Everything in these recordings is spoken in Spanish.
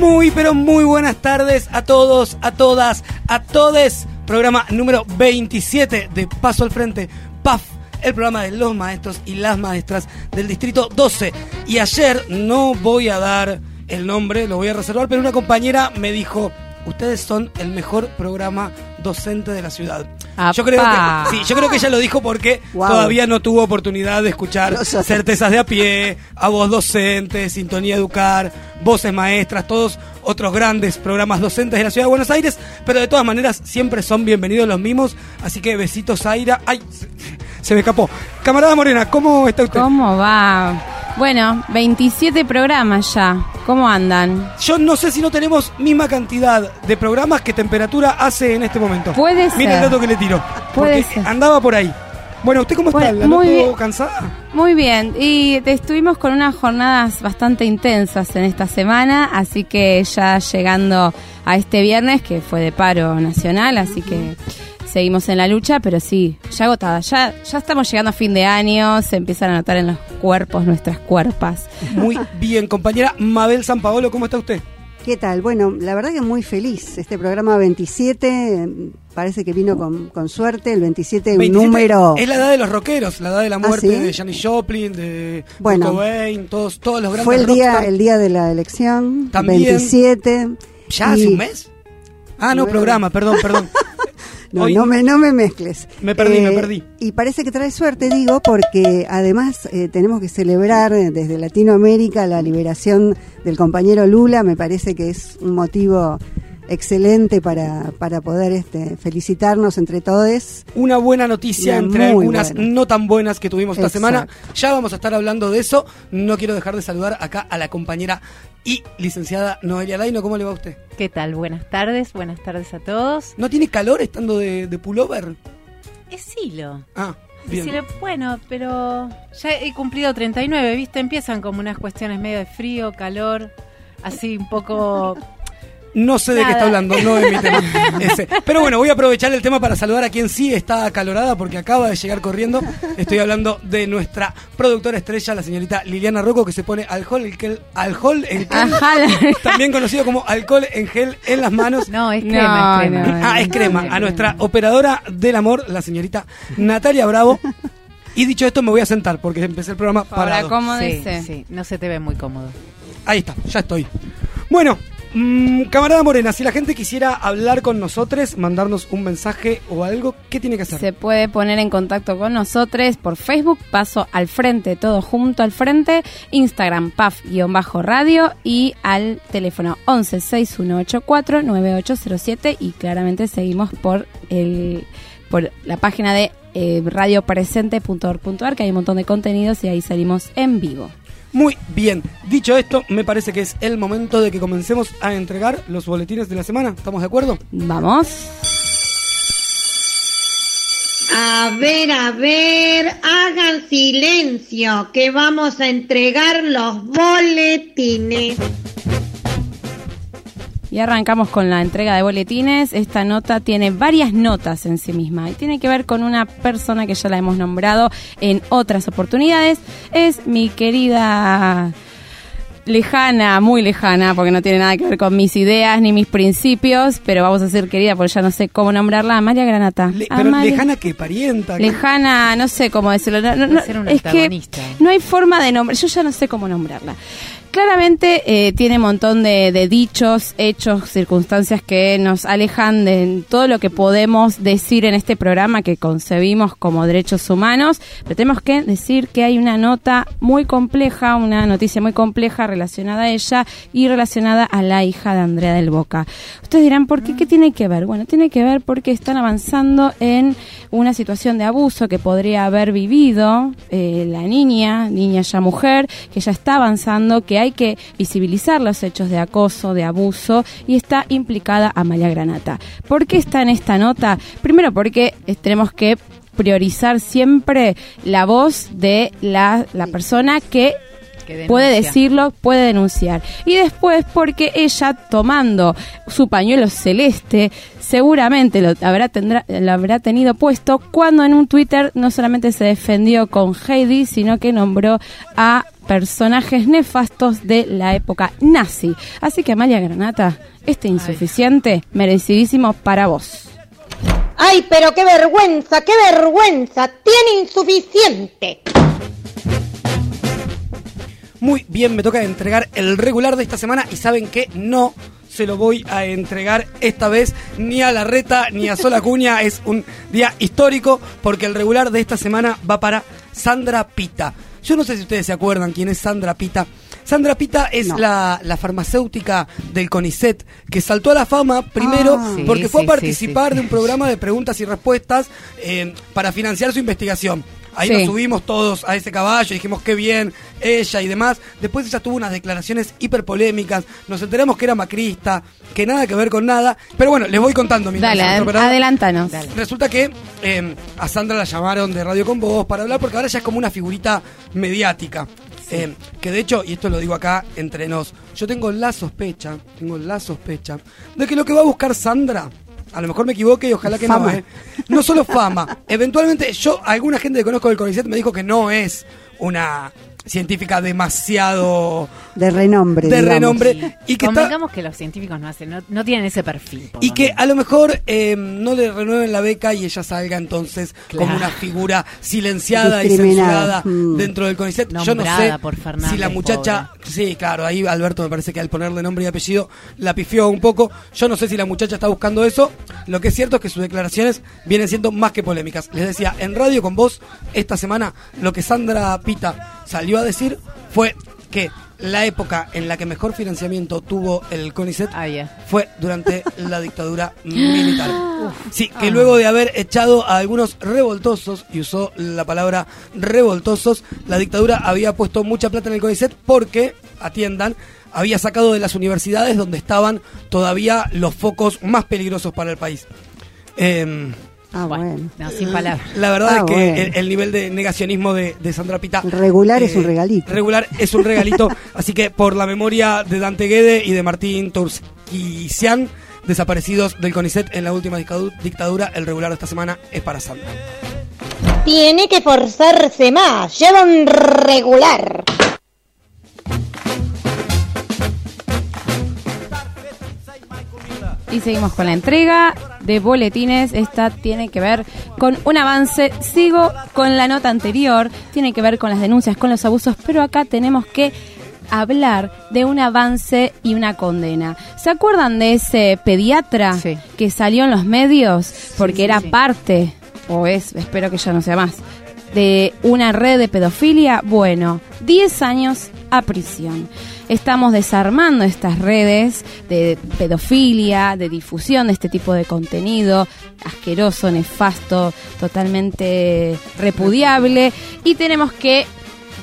Muy, pero muy buenas tardes a todos, a todas, a todes. Programa número 27 de Paso al Frente, PAF, el programa de los maestros y las maestras del Distrito 12. Y ayer no voy a dar el nombre, lo voy a reservar, pero una compañera me dijo, ustedes son el mejor programa docente de la ciudad. Yo creo, que, sí, yo creo que ella lo dijo porque Wow. todavía no tuvo oportunidad de escuchar No certezas de a pie, a voz docente, sintonía educar, voces maestras, todos otros grandes programas docentes de la ciudad de Buenos Aires, pero de todas maneras siempre son bienvenidos los mismos, así que besitos Aira. Ay, se, me escapó. Camarada Morena, ¿cómo está usted? ¿Cómo va? Bueno, 27 programas ya. ¿Cómo andan? Yo no sé si no tenemos misma cantidad de programas que temperatura hace en este momento. Puede Mira el ser. dato que le tiro. Puede porque ser. andaba por ahí. Bueno, ¿usted cómo está? ¿La muy bien. cansada? Muy bien, y te- estuvimos con unas jornadas bastante intensas en esta semana, así que ya llegando a este viernes, que fue de paro nacional, así que seguimos en la lucha, pero sí, ya agotada, ya, ya estamos llegando a fin de año, se empiezan a notar en los cuerpos nuestras cuerpas. Muy bien, compañera Mabel San Paolo, ¿cómo está usted? ¿Qué tal? Bueno, la verdad que muy feliz. Este programa 27 eh, parece que vino con, con suerte. El 27 un 27 número... Es la edad de los rockeros, la edad de la muerte ¿sí? de Janis Joplin, de Bueno. Cobain, todos, todos los grandes Fue el día, el día de la elección, También. 27. ¿Ya hace un mes? Ah, no, programa, perdón, perdón. No, Hoy- no, me, no me mezcles. Eh, Me perdí, me perdí. Y parece que trae suerte, digo, porque además eh, tenemos que celebrar eh, desde Latinoamérica la liberación del compañero Lula. Me parece que es un motivo excelente para, para poder este, felicitarnos entre todos. Una buena noticia entre algunas buena. no tan buenas que tuvimos esta Exacto. semana. Ya vamos a estar hablando de eso. No quiero dejar de saludar acá a la compañera y licenciada Noelia Laino. ¿Cómo le va a usted? ¿Qué tal? Buenas tardes, buenas tardes a todos. ¿No tiene calor estando de, de pullover? Es Silo. Ah, bien. Bueno, pero ya he cumplido 39, ¿viste? Empiezan como unas cuestiones medio de frío, calor, así un poco... No sé de qué está hablando, no es mi tema. Ese. Pero bueno, voy a aprovechar el tema para saludar a quien sí está acalorada porque acaba de llegar corriendo. Estoy hablando de nuestra productora estrella, la señorita Liliana Rocco, que se pone alcohol en gel, alcohol en gel, Ajá. también conocido como alcohol en gel en las manos. No, es No, crema, es crema. no. Ah, es crema. A nuestra operadora del amor, la señorita Natalia Bravo. Y dicho esto, me voy a sentar porque empecé el programa Ahora, parado. ¿cómo Sí, dice? sí, no se te ve muy cómodo. Ahí está, ya estoy. Bueno, mm, camarada Morena, si la gente quisiera hablar con nosotros, mandarnos un mensaje o algo, ¿qué tiene que hacer? Se puede poner en contacto con nosotros por Facebook, Paso al Frente, todo junto al frente, Instagram, PAF-radio y al teléfono 11 6184 9807 y claramente seguimos por el por la página de eh, radiopresente.org.ar que hay un montón de contenidos y ahí salimos en vivo. Muy bien. Dicho esto, me parece que es el momento de que comencemos a entregar los boletines de la semana. ¿Estamos de acuerdo? Vamos. A ver, a ver, hagan silencio, que vamos a entregar los boletines. Y arrancamos con la entrega de boletines. Esta nota tiene varias notas en sí misma y tiene que ver con una persona que ya la hemos nombrado en otras oportunidades. Es mi querida lejana, muy lejana, porque no tiene nada que ver con mis ideas ni mis principios, pero vamos a ser querida porque ya no sé cómo nombrarla, Amalia Granata. Le- pero lejana que parienta. Lejana, no sé cómo decirlo. No, no, no, Puede ser un es que antagonista. no hay forma de nombrar. Yo ya no sé cómo nombrarla. Claramente eh, tiene un montón de, dichos, hechos, circunstancias que nos alejan de todo lo que podemos decir en este programa que concebimos como derechos humanos, pero tenemos que decir que hay una nota muy compleja, una noticia muy compleja relacionada a ella y relacionada a la hija de Andrea del Boca. Ustedes dirán, ¿por qué? ¿Qué tiene que ver? Bueno, tiene que ver porque están avanzando en una situación de abuso que podría haber vivido eh, la niña, niña ya mujer, que ya está avanzando, que hay que visibilizar los hechos de acoso, de abuso, y está implicada Amalia Granata. ¿Por qué está en esta nota? Primero porque eh, tenemos que priorizar siempre la voz de la, la persona que Puede decirlo, puede denunciar. Y después porque ella tomando su pañuelo celeste, seguramente lo habrá, tendrá, lo habrá tenido puesto cuando en un Twitter no solamente se defendió con Heidi, sino que nombró a personajes nefastos de la época nazi. Así que Amalia Granata, este insuficiente, merecidísimo para vos. Ay, pero qué vergüenza, qué vergüenza. Tiene insuficiente. Muy bien, me toca entregar el regular de esta semana y saben que no se lo voy a entregar esta vez ni a la reta ni a Sola Cuña. Es un día histórico porque el regular de esta semana va para Sandra Pita. Yo no sé si ustedes se acuerdan quién es Sandra Pita. Sandra Pita es No. la, la farmacéutica del CONICET que saltó a la fama primero Ah. Sí, porque fue a sí, participar sí. de un programa de preguntas y respuestas eh, para financiar su investigación. Ahí Sí. nos subimos todos a ese caballo, dijimos qué bien, ella y demás. Después ella tuvo unas declaraciones hiper polémicas, nos enteramos que era macrista, que nada que ver con nada. Pero bueno, les voy contando Dale, nuestro ad- operador- adelántanos. Resulta que eh, a Sandra la llamaron de Radio con Voz para hablar porque ahora ya es como una figurita mediática. Eh, que de hecho, y esto lo digo acá entre nos, yo tengo la sospecha, tengo la sospecha de que lo que va a buscar Sandra, a lo mejor me equivoque y ojalá que Fama. no, ¿eh? no solo fama, eventualmente yo, alguna gente que conozco del CONICET me dijo que no es una científica demasiado De renombre. de digamos. renombre y que está, Convengamos que los científicos no hacen, no, no tienen ese perfil. y que menos. a lo mejor eh, no le renueven la beca y ella salga entonces como una figura silenciada y censurada Mm. dentro del CONICET. Yo no sé por Fernández, si la muchacha... Sí, claro, ahí Alberto me parece que al ponerle nombre y apellido la pifió un poco. Yo no sé si la muchacha está buscando eso. Lo que es cierto es que sus declaraciones vienen siendo más que polémicas. Les decía, en Radio con Vos, esta semana, lo que Sandra Pita salió a decir fue que la época en la que mejor financiamiento tuvo el CONICET Ah, fue durante la dictadura militar. Sí, que luego de haber echado a algunos revoltosos, y usó la palabra revoltosos, la dictadura había puesto mucha plata en el CONICET porque, atiendan, había sacado de las universidades donde estaban todavía los focos más peligrosos para el país. Em, Ah, bueno. No, sin palabras. la verdad Ah, es que bueno. el, el nivel de negacionismo de, de Sandra Pita. Regular es un regalito. Regular es un regalito. así que por la memoria de Dante Guede y de Martín Turskisian, desaparecidos del CONICET en la última dictadu- dictadura, el regular de esta semana es para Sandra. Tiene que forzarse más. Lleva un regular. Y seguimos con la entrega de boletines. Esta tiene que ver con un avance. Sigo con la nota anterior. Tiene que ver con las denuncias, con los abusos. Pero acá tenemos que hablar de un avance y una condena. ¿Se acuerdan de ese pediatra Sí. que salió en los medios porque sí, era parte, o es, espero que ya no sea más, de una red de pedofilia? Bueno, 10 años a prisión. Estamos desarmando estas redes de pedofilia, de difusión de este tipo de contenido asqueroso, nefasto, totalmente repudiable y tenemos que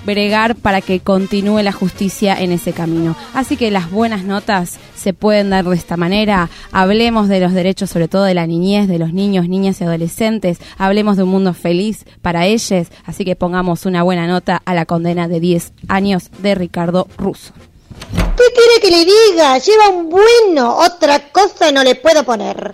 bregar para que continúe la justicia en ese camino. Así que las buenas notas se pueden dar de esta manera. Hablemos de los derechos, sobre todo de la niñez, de los niños, niñas y adolescentes. Hablemos de un mundo feliz para ellos. Así que pongamos una buena nota a la condena de 10 años de Ricardo Russo. ¿Qué quiere que le diga? Lleva un bueno. Otra cosa no le puedo poner.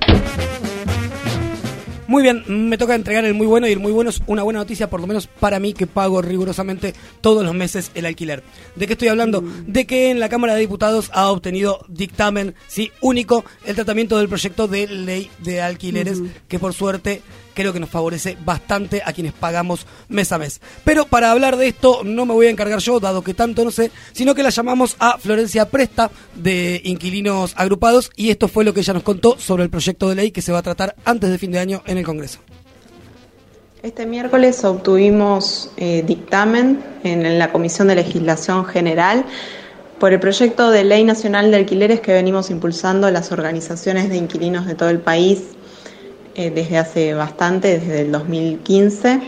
Muy bien, me toca entregar el muy bueno y el muy bueno es una buena noticia, por lo menos para mí que pago rigurosamente todos los meses el alquiler. ¿De qué estoy hablando? De que en la Cámara de Diputados ha obtenido dictamen, sí, único, el tratamiento del proyecto de ley de alquileres, que por suerte creo que nos favorece bastante a quienes pagamos mes a mes. Pero para hablar de esto no me voy a encargar yo, dado que tanto no sé, sino que la llamamos a Florencia Presta de Inquilinos Agrupados y esto fue lo que ella nos contó sobre el proyecto de ley que se va a tratar antes de fin de año en el Congreso. Este miércoles obtuvimos eh, dictamen en, en la Comisión de Legislación General por el proyecto de Ley Nacional de Alquileres que venimos impulsando las organizaciones de inquilinos de todo el país eh, desde hace bastante, desde el 2015,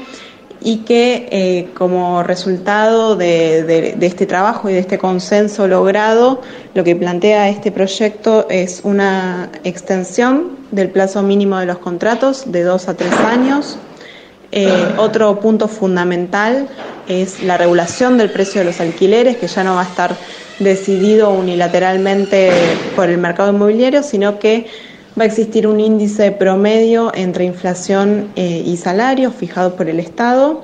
y que eh, como resultado de, este trabajo y de este consenso logrado, lo que plantea este proyecto es una extensión del plazo mínimo de los contratos de dos a tres años. Eh, otro punto fundamental es la regulación del precio de los alquileres, que ya no va a estar decidido unilateralmente por el mercado inmobiliario, sino que va a existir un índice promedio entre inflación eh, y salarios fijado por el Estado.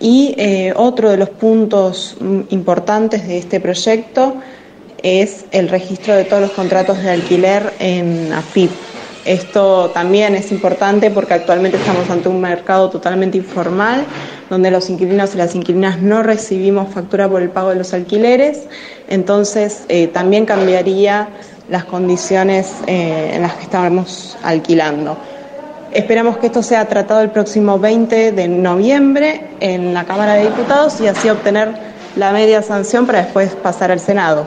Y eh, otro de los puntos mm, importantes de este proyecto es el registro de todos los contratos de alquiler en AFIP. Esto también es importante porque actualmente estamos ante un mercado totalmente informal, donde los inquilinos y las inquilinas no recibimos factura por el pago de los alquileres, entonces eh, también cambiaría las condiciones eh, en las que estamos alquilando. Esperamos que esto sea tratado el próximo 20 de noviembre en la Cámara de Diputados y así obtener la media sanción para después pasar al Senado.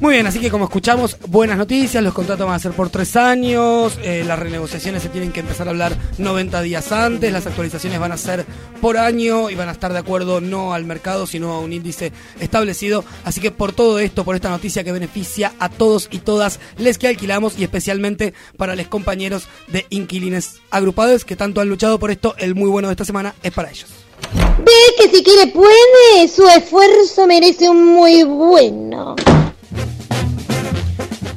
Muy bien, así que como escuchamos, buenas noticias, los contratos van a ser por tres años, eh, las renegociaciones se tienen que empezar a hablar 90 días antes, las actualizaciones van a ser por año y van a estar de acuerdo no al mercado, sino a un índice establecido. Así que por todo esto, por esta noticia que beneficia a todos y todas les que alquilamos y especialmente para los compañeros de inquilines agrupados que tanto han luchado por esto, el muy bueno de esta semana es para ellos. Ve que si quiere puede, su esfuerzo merece un muy bueno.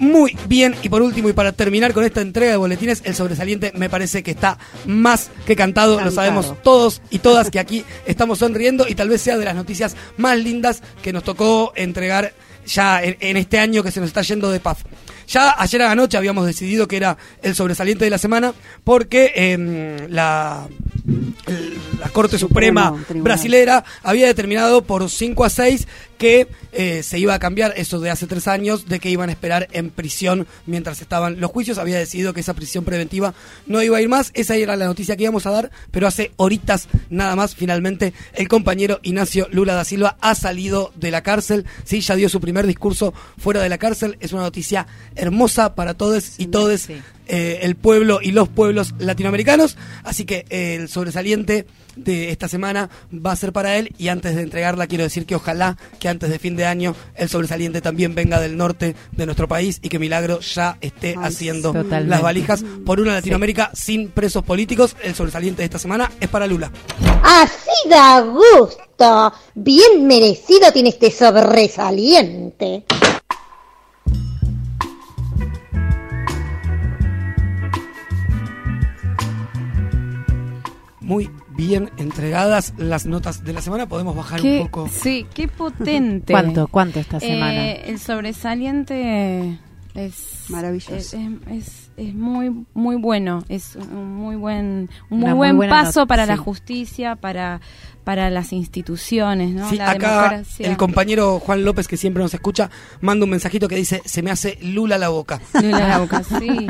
Muy bien, y por último, y para terminar con esta entrega de boletines, el sobresaliente me parece que está más que cantado, lo sabemos todos y todas que aquí estamos sonriendo y tal vez sea de las noticias más lindas que nos tocó entregar ya en, en este año que se nos está yendo de paz. Ya ayer a la noche habíamos decidido que era el sobresaliente de la semana porque em, la, la Corte Suprema Tribunal. brasilera había determinado por 5 a 6 que eh, se iba a cambiar eso de hace tres años, de que iban a esperar en prisión mientras estaban los juicios. Había decidido que esa prisión preventiva no iba a ir más. Esa era la noticia que íbamos a dar, pero hace horitas nada más, finalmente, el compañero Ignacio Lula da Silva ha salido de la cárcel. Sí, ya dio su primer discurso fuera de la cárcel. Es una noticia hermosa para todos y todes sí. eh, el pueblo y los pueblos latinoamericanos. Así que eh, el sobresaliente de esta semana va a ser para él. Y antes de entregarla, quiero decir que ojalá que antes de fin de año el sobresaliente también venga del norte de nuestro país y que Milagro ya esté Ay, haciendo Totalmente. las valijas por una Latinoamérica sin presos políticos. El sobresaliente de esta semana es para Lula. Así da gusto. Bien merecido tiene este sobresaliente. Muy bien entregadas las notas de la semana. Podemos bajar Qué- un poco. Sí, qué potente. ¿Cuánto, cuánto esta Eh, semana? el sobresaliente es Maravilloso. Es, es- es muy muy bueno, es un muy buen un muy Una buen paso nota, para la justicia, para para las instituciones, ¿no? Sí, la acá democracia. el compañero Juan López, que siempre nos escucha, manda un mensajito que dice, se me hace Lula la boca. Lula la boca, sí.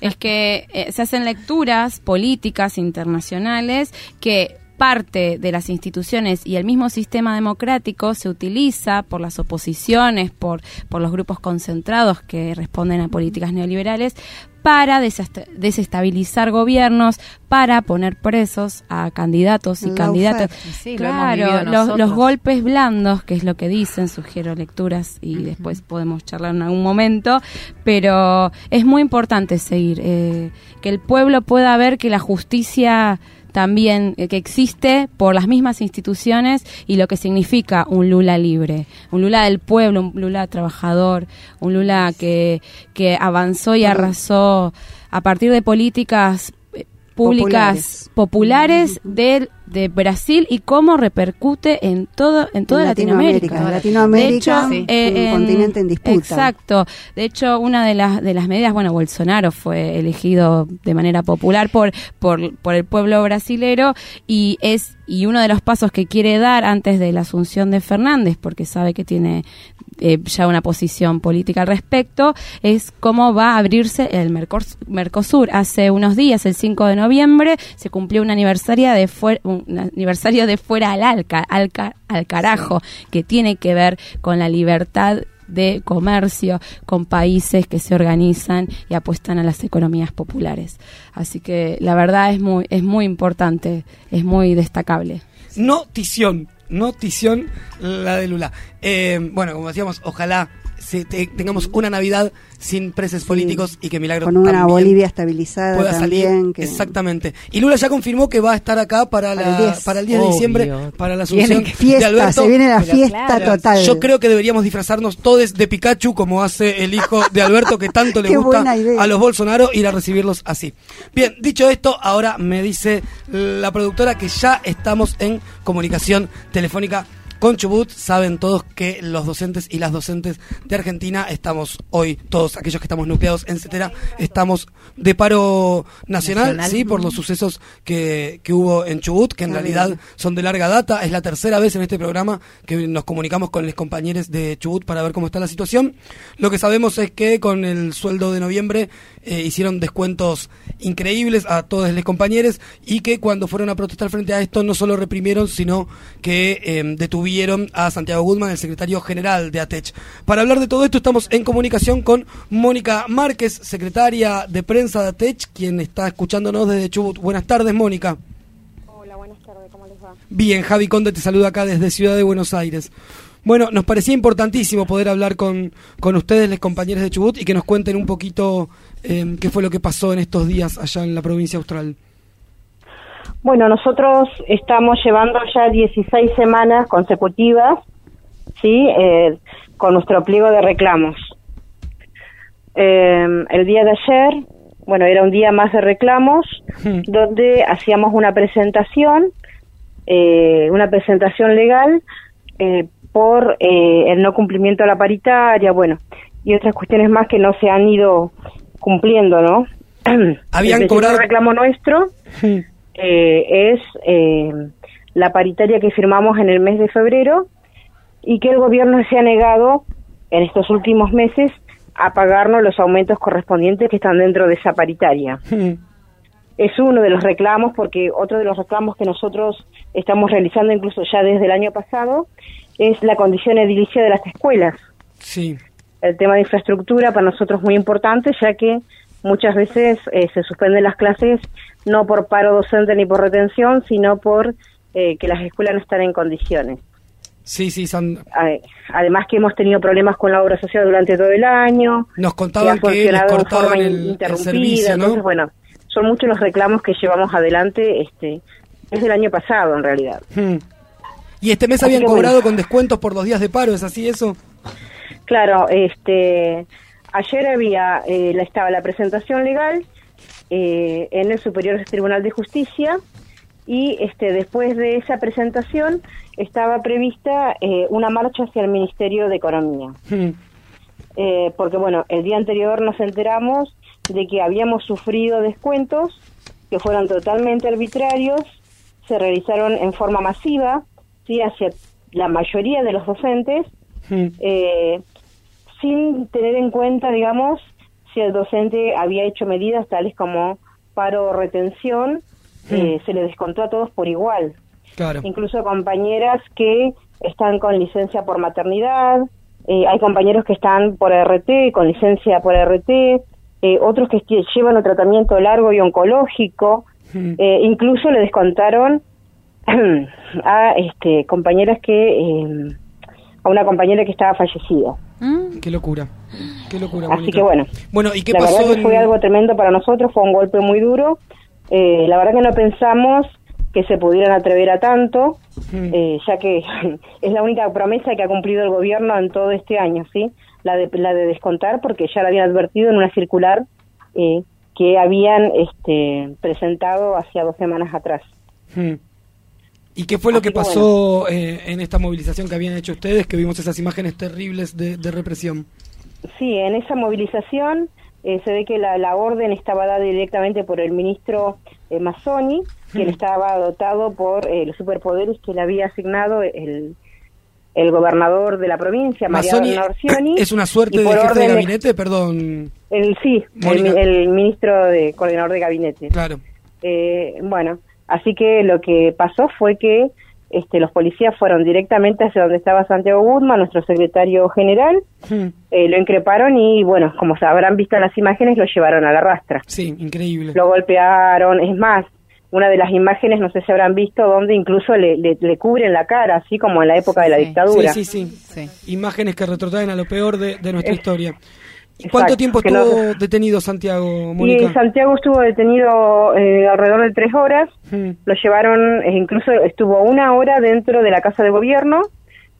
Es que eh, se hacen lecturas políticas internacionales que parte de las instituciones y el mismo sistema democrático se utiliza por las oposiciones, por, por los grupos concentrados que responden a políticas neoliberales para desest- desestabilizar gobiernos, para poner presos a candidatos y candidatas. Sí, claro, los golpes blandos, que es lo que dicen, sugiero lecturas y después podemos charlar en algún momento, pero es muy importante seguir, eh, que el pueblo pueda ver que la justicia también eh, que existe por las mismas instituciones y lo que significa un Lula libre, un Lula del pueblo, un Lula trabajador, un Lula que, que avanzó y arrasó a partir de políticas eh, públicas populares. de, de Brasil y cómo repercute en todo en toda En Latinoamérica. Latinoamérica, De hecho, sí. eh, un continente en disputa. Exacto. De hecho, una de las de las medidas, bueno, Bolsonaro fue elegido de manera popular por por, por el pueblo brasilero y es y uno de los pasos que quiere dar antes de la asunción de Fernández, porque sabe que tiene eh, ya una posición política al respecto, es cómo va a abrirse el Mercos- Mercosur. Hace unos días, el 5 de noviembre, se cumplió un aniversario de, un aniversario de fuera al, alca, al, ca- al carajo, que tiene que ver con la libertad de comercio con países que se organizan y apuestan a las economías populares. Así que la verdad es muy, es muy importante, es muy destacable. Notición, notición la de Lula. Eh, bueno, como decíamos, ojalá se- te- tengamos una Navidad sin presos políticos y que Milagro Con una también Bolivia estabilizada pueda también. salir. que- Exactamente. Y Lula ya confirmó que va a estar acá para, Para la, el 10. para el 10 de diciembre, para la asunción que- de Fiesta, Alberto. se viene la Pero fiesta claro, total. Yo creo que deberíamos disfrazarnos todos de Pikachu como hace el hijo de Alberto que tanto le gusta a los Bolsonaro ir a recibirlos así. Bien, dicho esto, ahora me dice la productora que ya estamos en comunicación telefónica con Chubut. Saben todos que los docentes y las docentes de Argentina estamos hoy, todos aquellos que estamos nucleados en CETERA, estamos de paro nacional, Nacional. sí, por los sucesos que, que hubo en Chubut, que en realidad son de larga data. Es la tercera vez en este programa que nos comunicamos con los compañeros de Chubut para ver cómo está la situación. Lo que sabemos es que con el sueldo de noviembre eh, hicieron descuentos increíbles a todos los compañeros y que cuando fueron a protestar frente a esto no solo reprimieron, sino que eh, detuvieron a Santiago Guzmán, el secretario general de ATECH. Para hablar de todo esto estamos en comunicación con Mónica Márquez, secretaria de prensa de ATECH, quien está escuchándonos desde Chubut. Buenas tardes, Mónica. Hola, buenas tardes, ¿cómo les va? Bien, Javi Conde te saluda acá desde Ciudad de Buenos Aires. Bueno, nos parecía importantísimo poder hablar con, con ustedes, los compañeros de Chubut, y que nos cuenten un poquito eh, qué fue lo que pasó en estos días allá en la provincia austral. Bueno, nosotros estamos llevando ya 16 semanas consecutivas, ¿sí? Eh, con nuestro pliego de reclamos. Eh, el día de ayer, bueno, era un día más de reclamos, Hmm. donde hacíamos una presentación, eh, una presentación legal eh, por eh, el no cumplimiento de la paritaria, bueno, y otras cuestiones más que no se han ido cumpliendo, ¿no? Habían cobrado- reclamo nuestro eh, es eh, la paritaria que firmamos en el mes de febrero y que el gobierno se ha negado en estos últimos meses a pagarnos los aumentos correspondientes que están dentro de esa paritaria. Es uno de los reclamos porque otro de los reclamos que nosotros estamos realizando incluso ya desde el año pasado es la condición edilicia de las escuelas. Sí, El tema de infraestructura para nosotros es muy importante ya que muchas veces eh, se suspenden las clases no por paro docente ni por retención, sino por eh, que las escuelas no están en condiciones. sí, sí, son- Ade- Además que hemos tenido problemas con la obra social durante todo el año. nos que contaban ha que les cortaban el, servicio, ¿no? Entonces, bueno, son muchos los reclamos que llevamos adelante este desde el año pasado, en realidad. Hmm. Y este mes Así habían que cobrado bueno. con descuentos por los días de paro, ¿es así eso? Claro, este, ayer había, eh, la- estaba la presentación legal eh, en el Superior Tribunal de Justicia y este, después de esa presentación estaba prevista eh, una marcha hacia el Ministerio de Economía. Hmm. Eh, porque bueno, el día anterior nos enteramos de que habíamos sufrido descuentos que fueron totalmente arbitrarios, se realizaron en forma masiva, sí, hacia la mayoría de los docentes, Hmm. eh, sin tener en cuenta, digamos, si el docente había hecho medidas tales como paro o retención, eh, se le descontó a todos por igual. Claro. Incluso compañeras que están con licencia por maternidad, eh, hay compañeros que están por RT, con licencia por RT, eh, otros que llevan un tratamiento largo y oncológico, incluso le descontaron a este, compañeras que, a una compañera que estaba fallecida. ¿Mm? Qué locura. Qué locura. Así que bueno. Bueno, ¿y qué la pasó? verdad que en- fue algo tremendo para nosotros, fue un golpe muy duro. Eh, la verdad que no pensamos que se pudieran atrever a tanto, Hmm. eh, ya que es la única promesa que ha cumplido el gobierno en todo este año, ¿sí? La de, la de descontar, porque ya la habían advertido en una circular eh, que habían este, presentado hacía dos semanas atrás. Hmm. ¿Y qué fue lo Así que que pasó eh, en esta movilización que habían hecho ustedes, que vimos esas imágenes terribles de, de represión? Sí, en esa movilización eh, se ve que la, la orden estaba dada directamente por el ministro eh, Mazzoni, quien estaba dotado por eh, los superpoderes que le había asignado el, el gobernador de la provincia, Mariano Mazzoni Orsioni. es una suerte de jefe de gabinete, perdón. El, sí, el, el ministro de coordinador de gabinete. Claro. Eh, bueno, así que lo que pasó fue que este, los policías fueron directamente hacia donde estaba Santiago Guzmán, nuestro secretario general, Hmm. eh, lo increparon y, bueno, como se habrán visto en las imágenes, lo llevaron a la rastra. Sí, increíble. Lo golpearon, es más, una de las imágenes, no sé si habrán visto, donde incluso le, le, le cubren la cara, así como en la época de la Sí. dictadura. Sí, sí, sí, Imágenes que retrotraen a lo peor de, de nuestra Es- historia. ¿Y Exacto, cuánto tiempo estuvo no- detenido Santiago, Y Mónica? Santiago estuvo detenido eh, alrededor de tres horas. Hmm. Lo llevaron, eh, incluso estuvo una hora dentro de la casa de gobierno.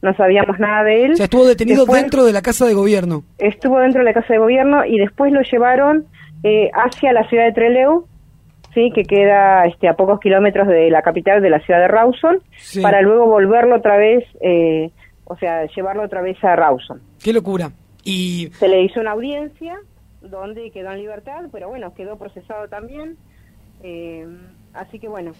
No sabíamos nada de él. O sea, estuvo detenido Después- dentro de la casa de gobierno. estuvo dentro de la casa de gobierno y después lo llevaron eh, hacia la ciudad de Trelew, sí, que queda este, a pocos kilómetros de la capital de la ciudad de Rawson, Sí. para luego volverlo otra vez, eh, o sea, llevarlo otra vez a Rawson. Qué locura. Y Se le hizo una audiencia donde quedó en libertad, pero bueno, quedó procesado también. eh, así que bueno,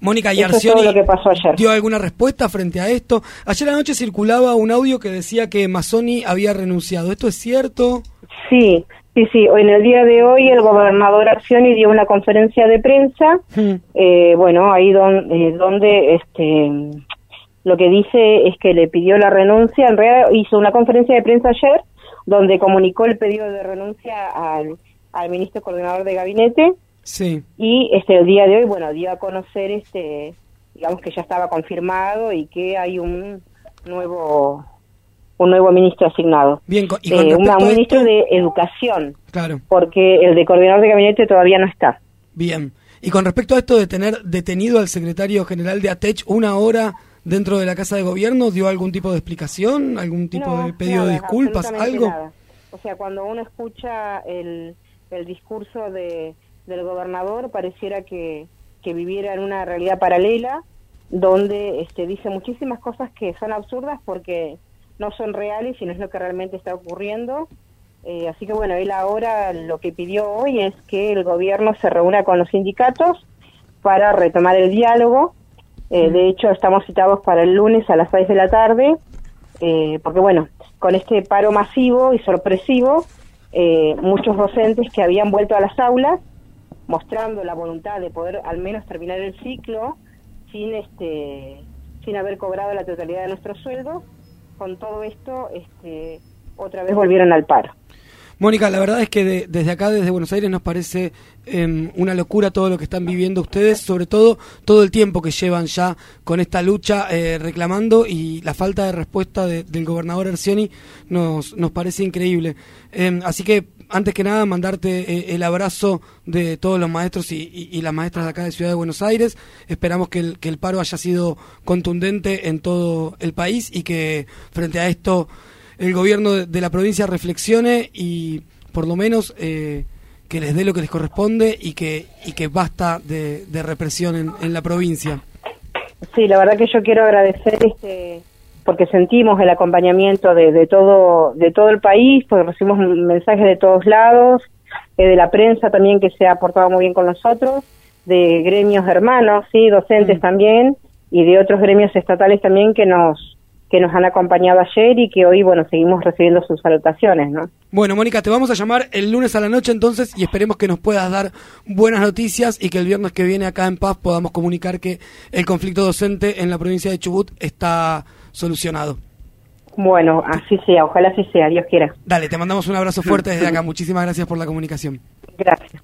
Mónica Yarcioni lo que pasó ayer. dio alguna respuesta frente a esto. Ayer anoche circulaba un audio que decía que Mazzoni había renunciado. ¿Esto es cierto? Sí, sí, sí. En el día de hoy el gobernador Arcioni dio una conferencia de prensa. Hmm. eh, bueno, ahí don- eh, donde este lo que dice es que le pidió la renuncia. En realidad hizo una conferencia de prensa ayer donde comunicó el pedido de renuncia al, al ministro coordinador de gabinete Sí. y este el día de hoy, bueno, dio a conocer este digamos que ya estaba confirmado y que hay un nuevo un nuevo ministro asignado. Bien, y con Eh, un ministro esto- de educación, Claro, porque el de coordinador de gabinete todavía no está. bien. Y con respecto a esto de tener detenido al secretario general de ATECH una hora dentro de la casa de gobierno, ¿dio algún tipo de explicación? ¿Algún tipo No, de pedido nada, de disculpas? ¿Algo? nada. O sea, cuando uno escucha el, el discurso de, del gobernador, pareciera que, que viviera en una realidad paralela, donde este, dice muchísimas cosas que son absurdas porque no son reales y no es lo que realmente está ocurriendo. Eh, así que bueno, él ahora lo que pidió hoy es que el gobierno se reúna con los sindicatos para retomar el diálogo. Eh, de hecho, estamos citados para el lunes a las 6 de la tarde, eh, porque bueno, con este paro masivo y sorpresivo, eh, muchos docentes que habían vuelto a las aulas, mostrando la voluntad de poder al menos terminar el ciclo sin este sin haber cobrado la totalidad de nuestros sueldos, con todo esto este, otra vez volvieron al paro. Mónica, la verdad es que de- desde acá, desde Buenos Aires, nos parece em, una locura todo lo que están viviendo ustedes, sobre todo todo el tiempo que llevan ya con esta lucha eh, reclamando y la falta de respuesta de- del gobernador Ercioni nos, nos parece increíble. Em, así que, antes que nada, mandarte eh, el abrazo de todos los maestros y, y- las maestras de acá de Ciudad de Buenos Aires. Esperamos que el paro haya sido contundente en todo el país y que frente a esto el gobierno de, de la provincia reflexione y por lo menos eh, que les dé lo que les corresponde y que y que basta de, de represión en, en la provincia. Sí, la verdad que yo quiero agradecer este porque sentimos el acompañamiento de, de todo de todo el país, porque recibimos mensajes de todos lados, eh, de la prensa también que se ha portado muy bien con nosotros, de gremios hermanos, sí, docentes también y de otros gremios estatales también que nos que nos han acompañado ayer y que hoy bueno seguimos recibiendo sus salutaciones, ¿no? Bueno, Mónica, te vamos a llamar el lunes a la noche entonces y esperemos que nos puedas dar buenas noticias y que el viernes que viene acá en Paz podamos comunicar que el conflicto docente en la provincia de Chubut está solucionado. Bueno, así sea, ojalá así sea, Dios quiera. Dale, te mandamos un abrazo fuerte desde acá. Muchísimas gracias por la comunicación. Gracias.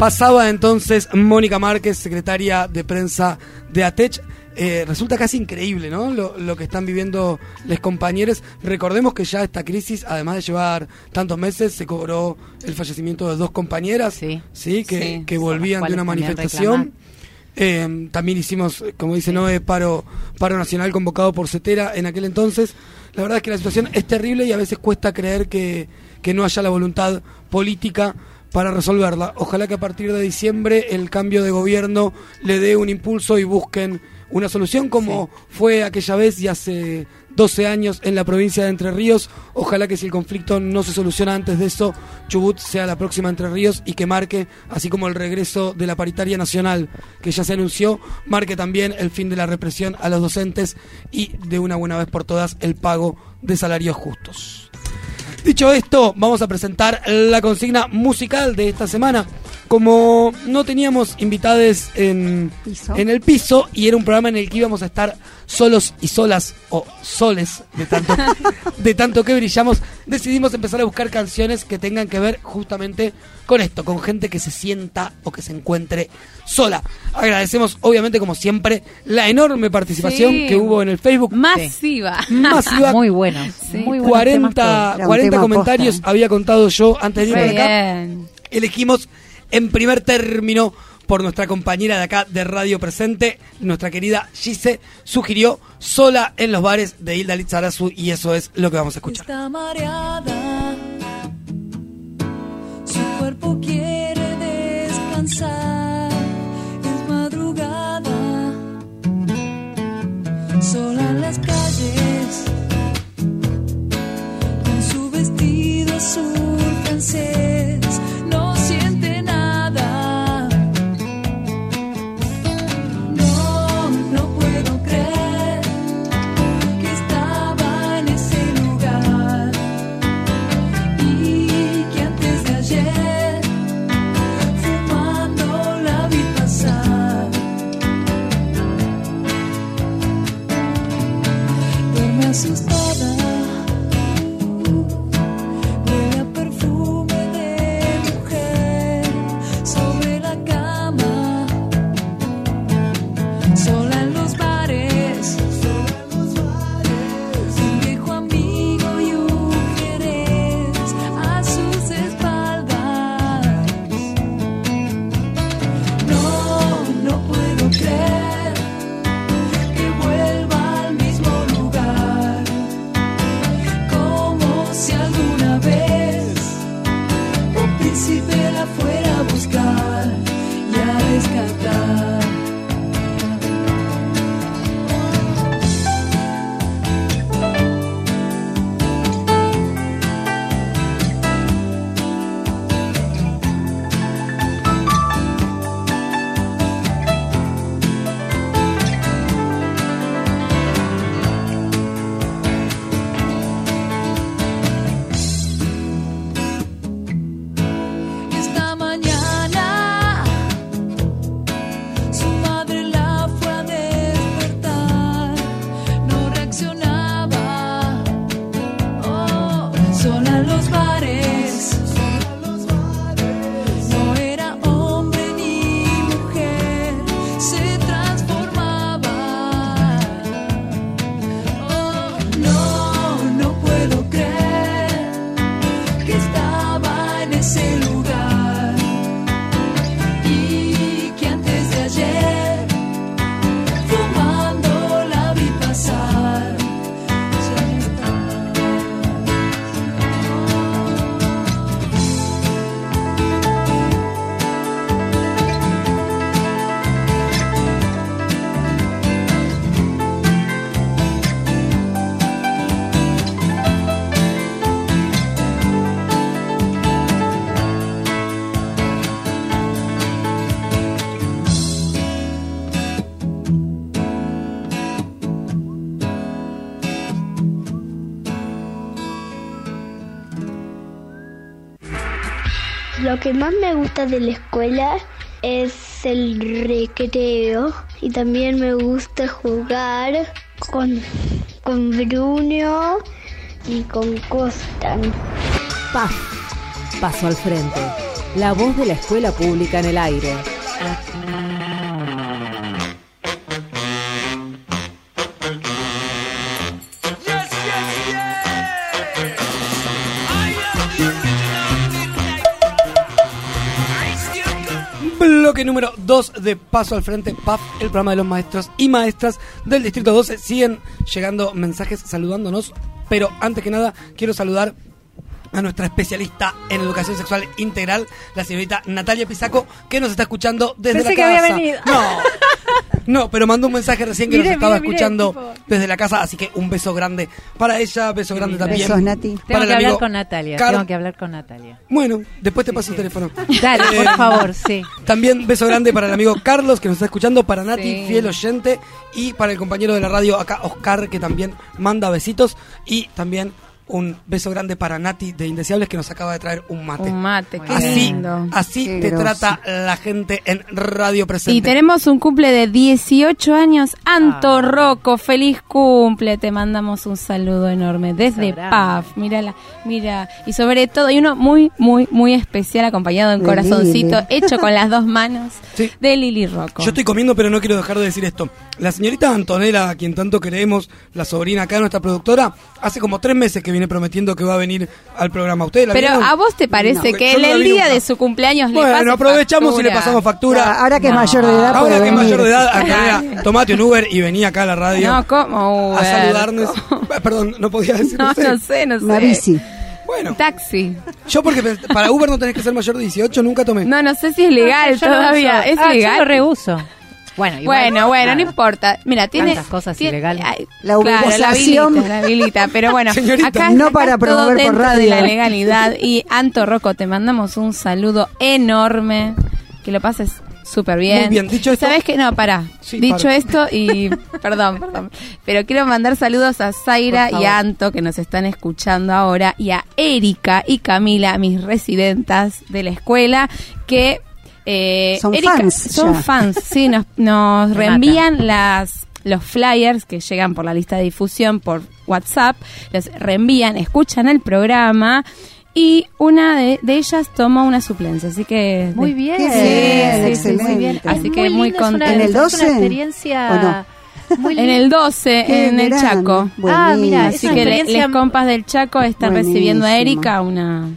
Pasaba entonces Mónica Márquez, secretaria de prensa de ATECH. Eh, resulta casi increíble, ¿no? Lo, lo que están viviendo los compañeros. Recordemos que ya esta crisis, además de llevar tantos meses, se cobró el fallecimiento de dos compañeras, Sí, ¿sí? Que, sí, que volvían de una manifestación. Eh, también hicimos, como dice Noé, paro, paro nacional convocado por CETERA en aquel entonces. La verdad es que la situación es terrible y a veces cuesta creer que, que no haya la voluntad política para resolverla. Ojalá que a partir de diciembre el cambio de gobierno le dé un impulso y busquen una solución como fue aquella vez y hace 12 años en la provincia de Entre Ríos. Ojalá que si el conflicto no se soluciona antes de eso, Chubut sea la próxima Entre Ríos y que marque, así como el regreso de la paritaria nacional que ya se anunció, marque también el fin de la represión a los docentes y de una buena vez por todas el pago de salarios justos. Dicho esto, vamos a presentar la consigna musical de esta semana. Como no teníamos invitades en, Piso. en el piso y era un programa en el que íbamos a estar solos y solas o soles de tanto, de tanto que brillamos, decidimos empezar a buscar canciones que tengan que ver justamente con esto, con gente que se sienta o que se encuentre sola. Agradecemos obviamente como siempre la enorme participación Sí. que hubo en el Facebook. Masiva. Masiva. Muy bueno. Sí. Muy buenos temas 40, Era un 40 tema comentarios posta. había contado yo antes de irme acá. bien. Elegimos en primer término por nuestra compañera de acá de Radio Presente, nuestra querida Gise, sugirió Sola en los bares de Hilda Litzarazu y eso es lo que vamos a escuchar. Que más me gusta de la escuela es el recreo y también me gusta jugar con, con Bruno y con Costan. PAF, Paso al Frente, la voz de la escuela pública en el aire. 2 de Paso al Frente, PAF, el programa de los maestros y maestras del Distrito 12. Siguen llegando mensajes saludándonos, pero antes que nada quiero saludar a nuestra especialista en educación sexual integral, la señorita Natalia Pisaco, que nos está escuchando desde Pensé la que casa. había venido. No. No, pero mandó un mensaje recién que Mire, nos estaba mire, escuchando desde la casa, así que un beso grande para ella, beso grande también. Besos, Nati. Tengo para que hablar con Natalia. Car- Tengo que hablar con Natalia. Bueno, después te paso el teléfono. Dale, Eh, por favor, sí. También beso grande para el amigo Carlos que nos está escuchando, para Nati, Sí. fiel oyente, y para el compañero de la radio acá, Oscar, que también manda besitos, y también un beso grande para Nati de Indeseables que nos acaba de traer un mate. Un mate, qué Así, lindo. así Qué te groso. trata la gente en Radio Presente. Y tenemos un cumple de 18 años, Anto Rocco, feliz cumple, te mandamos un saludo enorme desde grande. PAF, mírala, mira, y sobre todo, y uno muy, muy, muy especial, acompañado De corazoncito, Lili. hecho con las dos manos, Sí. de Lili Rocco. Yo estoy comiendo, pero no quiero dejar de decir esto. La señorita Antonella, a quien tanto queremos, la sobrina acá, nuestra productora, hace como tres meses que viene prometiendo que va a venir al programa. ¿Ustedes la Pero vieron? a vos te parece No, que no el día nunca. de su cumpleaños le Bueno, aprovechamos y le factura. pasamos factura. Ahora que es mayor de edad, Ahora puede que es mayor de edad, Antonella, tomate un Uber y vení acá a la radio No, ¿cómo? a Uber? saludarnos. Perdón, no podía decir No, usted. no sé, no sé. Una bici. Bueno, Taxi. yo porque para Uber no tenés que ser mayor de 18, nunca tomé. No, no sé si es legal Yo lo todavía. uso. ¿Es Ah, legal? Yo lo reuso. Bueno, igual, Bueno, bueno, no importa. Mira, tiene Tantas cosas tiene- ilegales. ay, La claro, la habilita, la habilita, pero bueno, Señorita. acá No acá para es todo promover por dentro de radio. la legalidad y Anto Rocco te mandamos un saludo enorme, que lo pases súper bien. Muy bien, dicho esto- ¿Sabes qué? No, pará. Sí, dicho esto y perdón, perdón, pero quiero mandar saludos a Zaira y a Anto que nos están escuchando ahora y a Erika y Camila, mis residentas de la escuela que eh, Son Erika- fans son ya. fans, sí, nos, nos reenvían las los flyers que llegan por la lista de difusión por WhatsApp, los reenvían, escuchan el programa y una de, de ellas toma una suplencia, así que Muy bien. Sí, sí, sí, muy bien. Así que Muy muy es contenta. ¿En el es 12? una experiencia muy En el 12, Qué en el. Chaco. Ah, mira. Así es que le- experiencia- les compas del Chaco están Buenísimo. recibiendo a Erika una...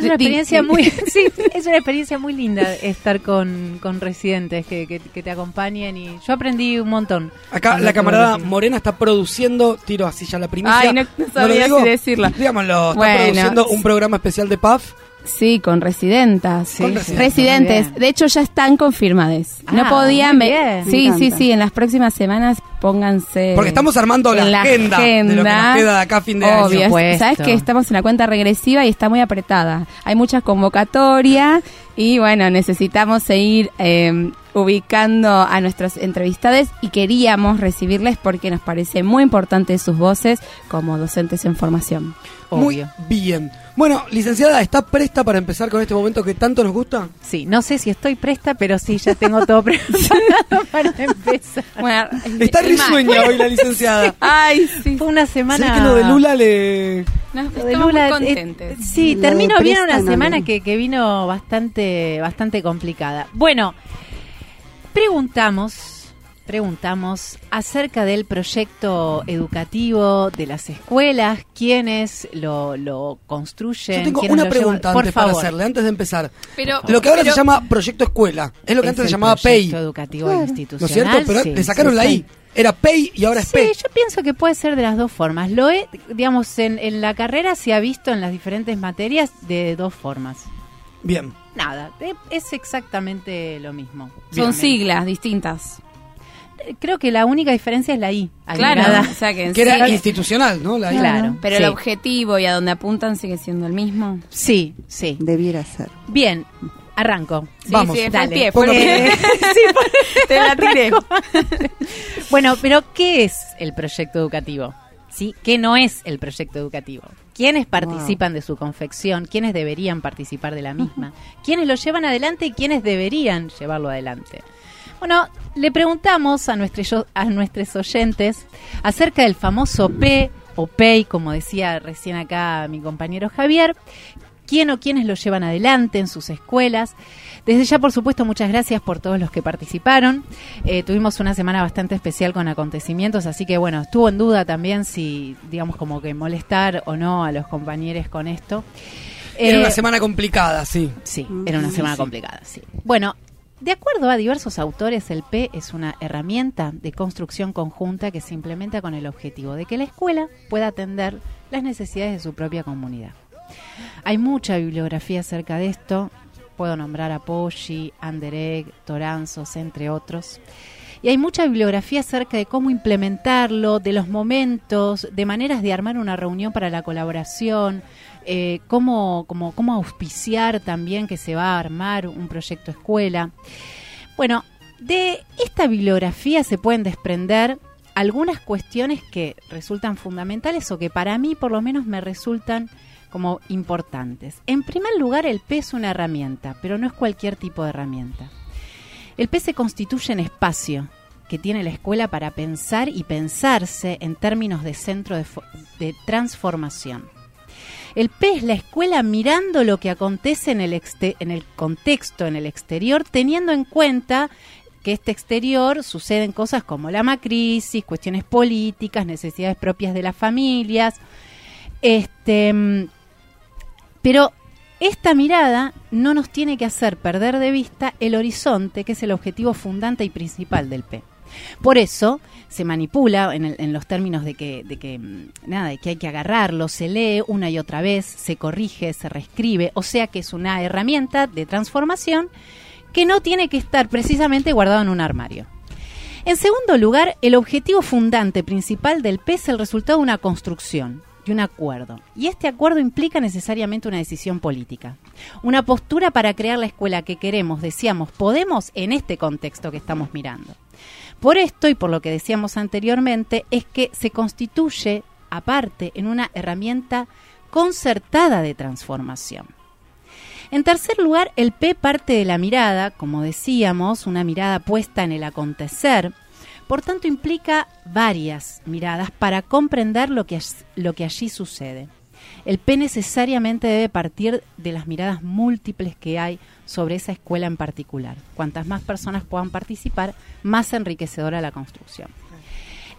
Es una experiencia muy, sí, es una experiencia muy linda estar con, con residentes que, que, que te acompañen y yo aprendí un montón. Acá la camarada. Morena está produciendo, tiro así ya la primicia. Ay, no- no lo sabía digo, si decirlo. Digámoslo, está Bueno, produciendo un programa especial de PAF. Sí, con residentas. Sí, Con residentes. De hecho, ya están confirmadas. No Ah, podían ver. Sí, sí, sí. En las próximas semanas pónganse. Porque estamos armando la en agenda de lo que nos queda de acá a fin de año. Obvio. Supuesto. Sabes que estamos en la cuenta regresiva y está muy apretada. Hay muchas convocatorias y bueno, necesitamos seguir eh, ubicando a nuestros entrevistados y queríamos recibirles porque nos parece muy importante sus voces como docentes en formación. Muy Obvio. bien. Bueno, licenciada, ¿está presta para empezar con este momento que tanto nos gusta? Sí, no sé si estoy presta, pero sí, ya tengo todo preparado para empezar. Bueno, Está risueña hoy la licenciada. Ay, sí. Fue una ¿Sé semana... que lo de Lula le... Nos Lo de Lula, muy eh, sí, terminó bien una no, semana no. que, que vino bastante, bastante complicada. Bueno, preguntamos, preguntamos acerca del proyecto educativo de las escuelas, quiénes lo, lo construyen. Yo tengo una pregunta Por antes para favor. hacerle, antes de empezar. Pero, Lo que ahora pero- se llama Proyecto Escuela. Es lo que Es antes se llamaba PEI. proyecto educativo Claro. ¿No es institucional. cierto? Pero sí, le sacaron sí, la sí. I. Era PEI y ahora es Sí, P. yo pienso que puede ser de las dos formas. Lo he, digamos, en, en la carrera se ha visto en las diferentes materias de dos formas. Bien. Nada, e- es exactamente lo mismo. Son Bien. siglas distintas. Creo que la única diferencia es la I. Claro, agregada. o sea que, era sí- institucional, ¿no? La I. Claro. pero sí. el objetivo y a donde apuntan sigue siendo el mismo. Sí, sí. Debiera ser. Bien, arranco. Sí, Vamos. sí, Dale. pie. Te la tiré. Bueno, pero ¿qué es el proyecto educativo? ¿Sí? ¿Qué no es el proyecto educativo? ¿Quiénes participan de su confección? ¿Quiénes deberían participar de la misma? ¿Quiénes lo llevan adelante y quiénes deberían llevarlo adelante? Bueno, le preguntamos a nuestros, a nuestros oyentes acerca del famoso P o PEI, como decía recién acá mi compañero Javier, quién o quiénes lo llevan adelante en sus escuelas. Desde ya, por supuesto, muchas gracias por todos los que participaron. Eh, tuvimos una semana bastante especial con acontecimientos, así que bueno, estuvo en duda también si, digamos, como que molestar o no a los compañeros con esto. Era Eh, una semana complicada, sí. Sí, era una Sí, semana sí. complicada, sí. Bueno, de acuerdo a diversos autores, el P es una herramienta de construcción conjunta que se implementa con el objetivo de que la escuela pueda atender las necesidades de su propia comunidad. Hay mucha bibliografía acerca de esto. Puedo nombrar a Poggi, Anderegg, Toranzos, entre otros. Y hay mucha bibliografía acerca de cómo implementarlo, de los momentos, de maneras de armar una reunión para la colaboración, eh, cómo, cómo, cómo auspiciar también que se va a armar un proyecto escuela. Bueno, de esta bibliografía se pueden desprender algunas cuestiones que resultan fundamentales o que para mí por lo menos me resultan como importantes. En primer lugar, el P es una herramienta, pero no es cualquier tipo de herramienta. El P se constituye en espacio que tiene la escuela para pensar y pensarse en términos de centro de, fo- de transformación. El P es la escuela mirando lo que acontece en el, en el contexto, en el exterior, teniendo en cuenta que este exterior suceden cosas como la macrisis, cuestiones políticas, necesidades propias de las familias. Este, mm, pero esta mirada no nos tiene que hacer perder de vista el horizonte, que es el objetivo fundante y principal del P. Por eso se manipula en, los términos de que, de que mm, nada, de que hay que agarrarlo, se lee una y otra vez, se corrige, se reescribe, o sea que es una herramienta de transformación que no tiene que estar precisamente guardado en un armario. En segundo lugar, el objetivo fundante principal del P es el resultado de una construcción, un acuerdo. Y este acuerdo implica necesariamente una decisión política. Una postura para crear la escuela que queremos, deseamos, podemos en este contexto que estamos mirando. Por esto, y por lo que decíamos anteriormente, es que se constituye, aparte, en una herramienta concertada de transformación. En tercer lugar, el P parte de la mirada, como decíamos, una mirada puesta en el acontecer, por tanto implica varias miradas para comprender lo que, lo que allí sucede. El P necesariamente debe partir de las miradas múltiples que hay sobre esa escuela en particular. Cuantas más personas puedan participar, más enriquecedora la construcción.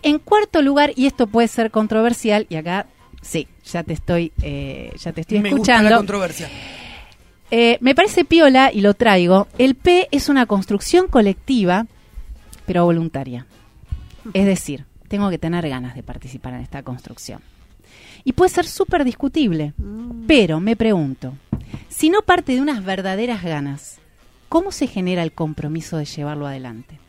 En cuarto lugar, y esto puede ser controversial, y acá sí, ya te estoy, eh, ya te estoy Me gusta escuchando. la controversia. Eh, me parece piola y lo traigo. El P es una construcción colectiva, pero voluntaria. Es decir, tengo que tener ganas de participar en esta construcción. Y puede ser súper discutible, pero me pregunto, si no parte de unas verdaderas ganas, ¿cómo se genera el compromiso de llevarlo adelante?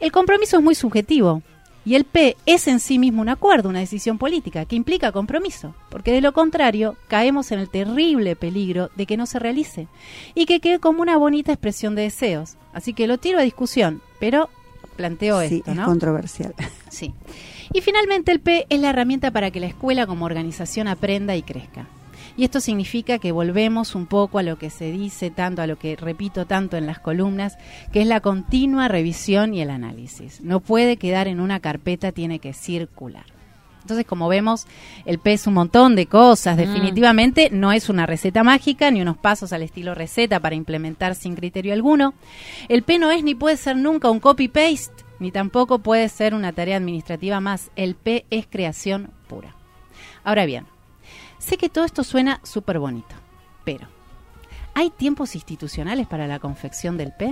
El compromiso es muy subjetivo y el P es en sí mismo un acuerdo, una decisión política que implica compromiso, porque de lo contrario caemos en el terrible peligro de que no se realice y que quede como una bonita expresión de deseos. Así que lo tiro a discusión, pero planteo Sí, esto, es ¿no? controversial. Sí. Y finalmente el P es la herramienta para que la escuela como organización aprenda y crezca. Y esto significa que volvemos un poco a lo que se dice tanto, a lo que repito tanto en las columnas, que es la continua revisión y el análisis. No puede quedar en una carpeta, tiene que circular. Entonces, como vemos, el P es un montón de cosas. Mm. Definitivamente no es una receta mágica ni unos pasos al estilo receta para implementar sin criterio alguno. El P no es ni puede ser nunca un copy-paste, ni tampoco puede ser una tarea administrativa más. El P es creación pura. Ahora bien, sé que todo esto suena súper bonito, pero ¿hay tiempos institucionales para la confección del P?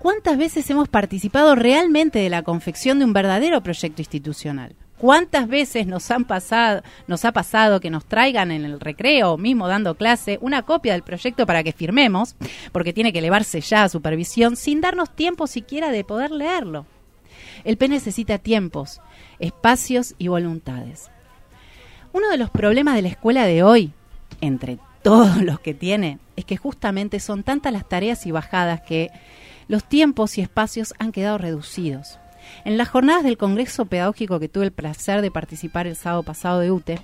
¿Cuántas veces hemos participado realmente de la confección de un verdadero proyecto institucional? ¿Cuántas veces nos han pasado, nos ha pasado que nos traigan en el recreo mismo dando clase una copia del proyecto para que firmemos, porque tiene que elevarse ya a supervisión, sin darnos tiempo siquiera de poder leerlo? El P necesita tiempos, espacios y voluntades. Uno de los problemas de la escuela de hoy, entre todos los que tiene, es que justamente son tantas las tareas y bajadas que los tiempos y espacios han quedado reducidos. En las jornadas del Congreso Pedagógico que tuve el placer de participar el sábado pasado de UTE,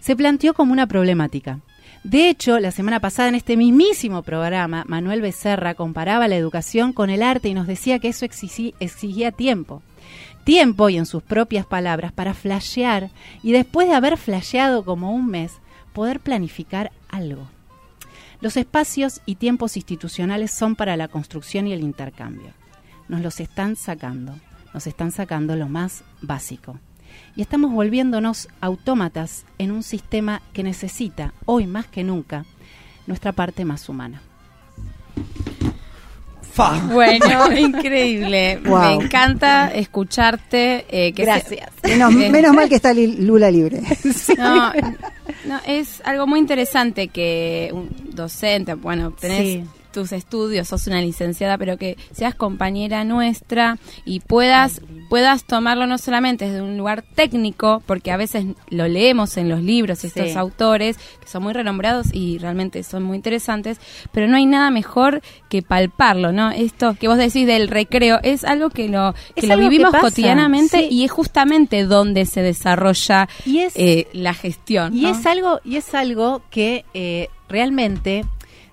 se planteó como una problemática. De hecho, la semana pasada en este mismísimo programa, Manuel Becerra comparaba la educación con el arte y nos decía que eso exigía tiempo. Tiempo, y en sus propias palabras, para flashear y después de haber flasheado como un mes, poder planificar algo. Los espacios y tiempos institucionales son para la construcción y el intercambio. Nos los están sacando, nos están sacando lo más básico. Y estamos volviéndonos autómatas en un sistema que necesita, hoy más que nunca, nuestra parte más humana. Bueno, increíble. Wow. Me encanta escucharte. eh, que se- Gracias. Menos, menos mal que está Lula libre. No, no, es algo muy interesante que un docente, bueno, tenés Sí. Tus estudios, sos una licenciada, pero que seas compañera nuestra y puedas puedas tomarlo no solamente desde un lugar técnico, porque a veces lo leemos en los libros estos Sí. autores que son muy renombrados y realmente son muy interesantes, pero no hay nada mejor que palparlo, ¿no? Esto que vos decís del recreo es algo que lo que Es lo algo que vivimos cotidianamente sí. y es justamente donde se desarrolla Y es- eh, la gestión. Y ¿no? es algo, y es algo que eh, realmente,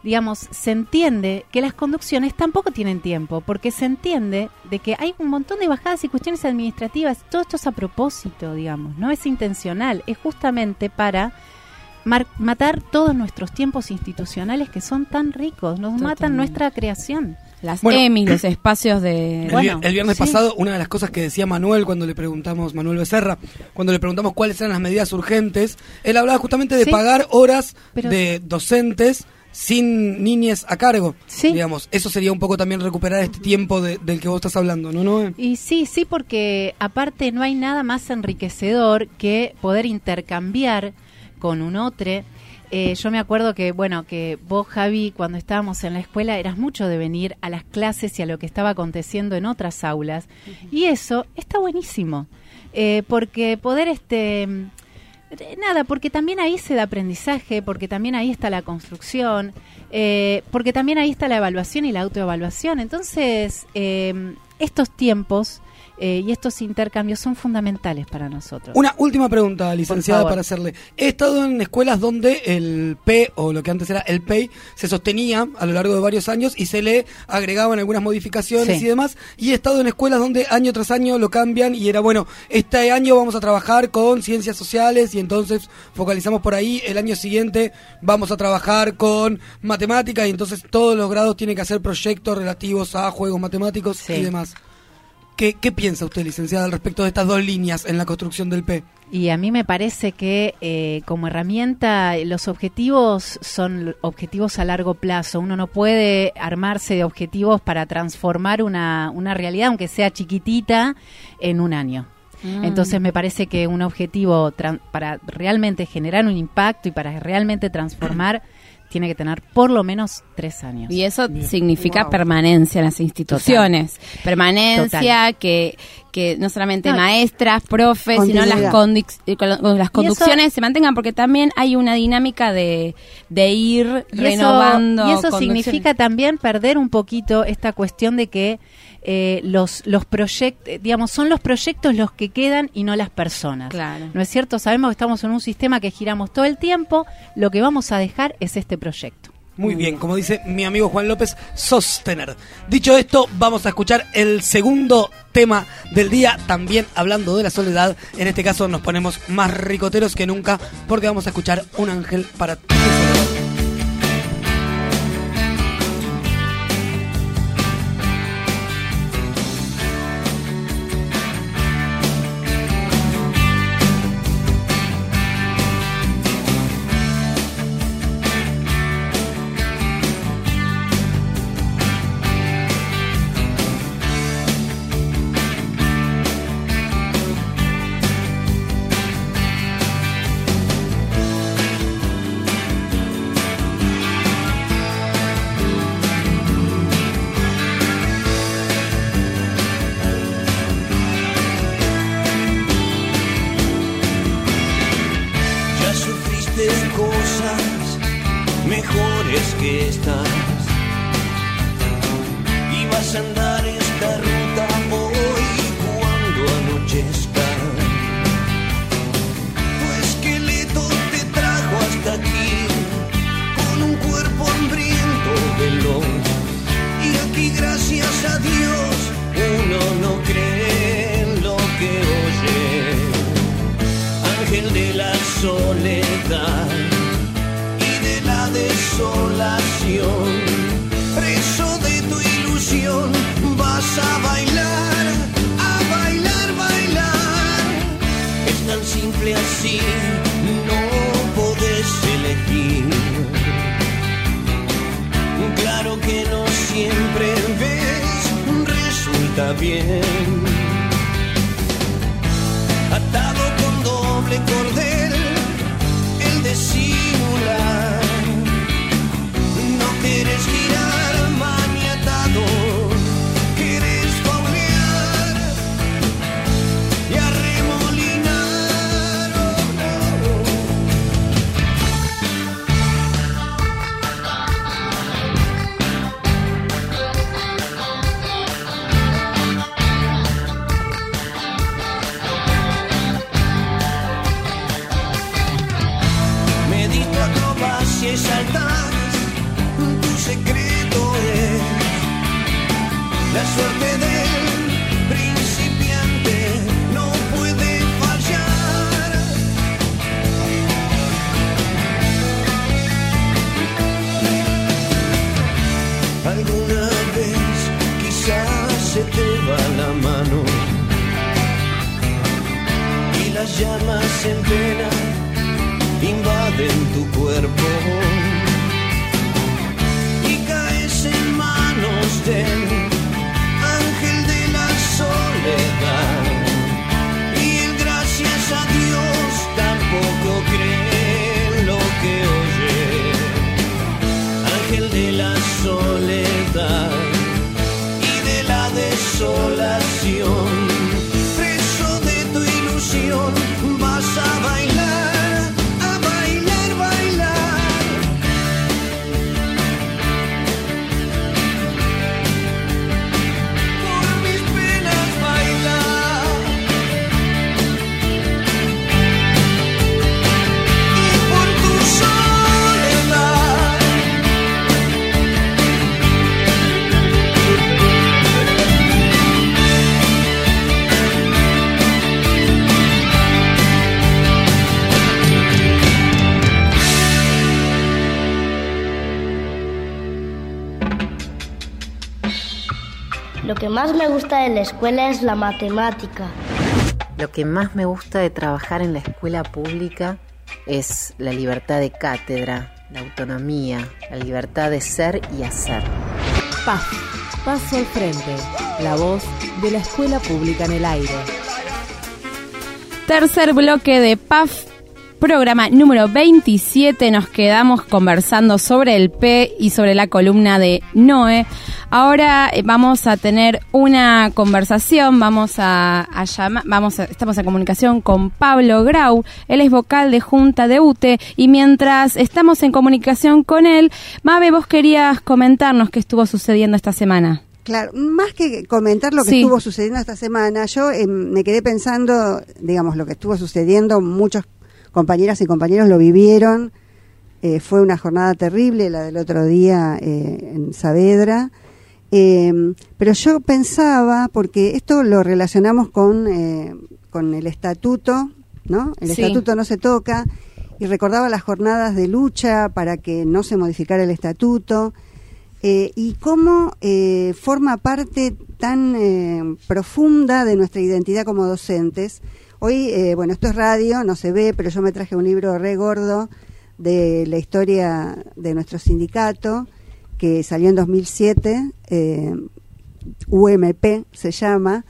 digamos, se entiende que las conducciones tampoco tienen tiempo, porque se entiende de que hay un montón de bajadas y cuestiones administrativas. Todo esto es a propósito, digamos, no es intencional, es justamente para mar- matar todos nuestros tiempos institucionales que son tan ricos, nos matan nuestra creación. Las Bueno. EMI, los espacios de... El, Bueno, el viernes sí. pasado, una de las cosas que decía Manuel cuando le preguntamos, Manuel Becerra, cuando le preguntamos cuáles eran las medidas urgentes, él hablaba justamente de Sí. pagar horas Pero- de docentes sin niñes a cargo. Sí. Digamos, eso sería un poco también recuperar este tiempo de- del que vos estás hablando, ¿no? ¿No? Y sí, sí, porque aparte no hay nada más enriquecedor que poder intercambiar con un otro. Eh, yo me acuerdo que, bueno, que vos, Javi, cuando estábamos en la escuela, eras mucho de venir a las clases y a lo que estaba aconteciendo en otras aulas. Y eso está buenísimo, eh, porque poder, este, nada, porque también ahí se da aprendizaje, porque también ahí está la construcción, eh, porque también ahí está la evaluación y la autoevaluación. Entonces, eh, estos tiempos eh, y estos intercambios son fundamentales para nosotros. Una última pregunta, licenciada, para hacerle. He estado en escuelas donde el P, o lo que antes era el PEI, se sostenía a lo largo de varios años y se le agregaban algunas modificaciones Sí. y demás. Y he estado en escuelas donde año tras año lo cambian y era, bueno, este año vamos a trabajar con ciencias sociales y entonces focalizamos por ahí. El año siguiente vamos a trabajar con matemáticas y entonces todos los grados tienen que hacer proyectos relativos a juegos matemáticos Sí. y demás. ¿Qué, ¿Qué piensa usted, licenciada, al respecto de estas dos líneas en la construcción del P? Y a mí me parece que eh, como herramienta los objetivos son objetivos a largo plazo. Uno no puede armarse de objetivos para transformar una, una realidad, aunque sea chiquitita, en un año. Mm. Entonces me parece que un objetivo para realmente generar un impacto y para realmente transformar tiene que tener por lo menos tres años. Y eso significa permanencia en las instituciones. Permanencia Total. que que no solamente No. maestras, profes, sino las, condic- eh, las conducciones se mantengan porque también hay una dinámica de, de ir Y renovando. Eso, y eso significa también perder un poquito esta cuestión de que eh, los, los proyectos, digamos, son los proyectos los que quedan y no las personas. Claro. ¿No es cierto? Sabemos que estamos en un sistema que giramos todo el tiempo, lo que vamos a dejar es este proyecto. Muy bien, como dice mi amigo Juan López, sostener. Dicho esto, vamos a escuchar el segundo tema del día, también hablando de la soledad. En este caso nos ponemos más ricoteros que nunca porque vamos a escuchar Un ángel para tu Lo que más me gusta de la escuela es la matemática. Lo que más me gusta de trabajar en la escuela pública es la libertad de cátedra, la autonomía, la libertad de ser y hacer. PAF, Paso al Frente, la voz de la escuela pública en el aire. Tercer bloque de PAF, programa número 27. Nos quedamos conversando sobre el P y sobre la columna de Noé. Ahora eh, vamos a tener una conversación, vamos a, a llamar, vamos a- estamos en comunicación con Pablo Grau, él es vocal de Junta de UTE y mientras estamos en comunicación con él, Mabe, vos querías comentarnos qué estuvo sucediendo esta semana. Claro, más que comentar lo que Sí. estuvo sucediendo esta semana, yo eh, me quedé pensando, digamos, lo que estuvo sucediendo, muchos compañeras y compañeros lo vivieron, eh, fue una jornada terrible la del otro día eh, en Saavedra, eh, pero yo pensaba, porque esto lo relacionamos con, eh, con el estatuto, ¿no? El Sí. estatuto no se toca, y recordaba las jornadas de lucha para que no se modificara el estatuto, eh, y cómo eh, forma parte tan eh, profunda de nuestra identidad como docentes. Hoy, eh, bueno, esto es radio, no se ve, pero yo me traje un libro re gordo de la historia de nuestro sindicato, que salió en 2007, eh, UMP se llama,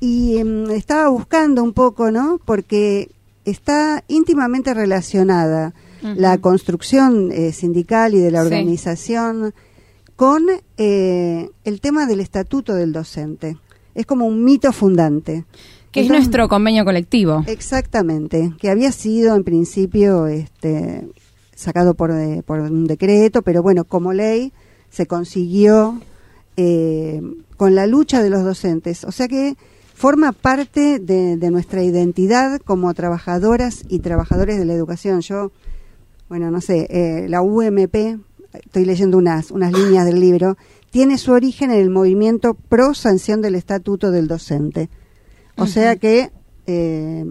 y em, estaba buscando un poco, ¿no? Porque está íntimamente relacionada la construcción eh, sindical y de la Sí. organización con eh, el tema del estatuto del docente. Es como un mito fundante. Que es nuestro convenio colectivo. Exactamente, que había sido en principio este, sacado por, de- por un decreto, pero bueno, como ley se consiguió eh, con la lucha de los docentes. O sea que forma parte de, de nuestra identidad como trabajadoras y trabajadores de la educación. Yo, bueno, no sé, eh, la UMP, estoy leyendo unas, unas líneas del libro, tiene su origen en el movimiento pro sanción del estatuto del docente. O sea que, eh,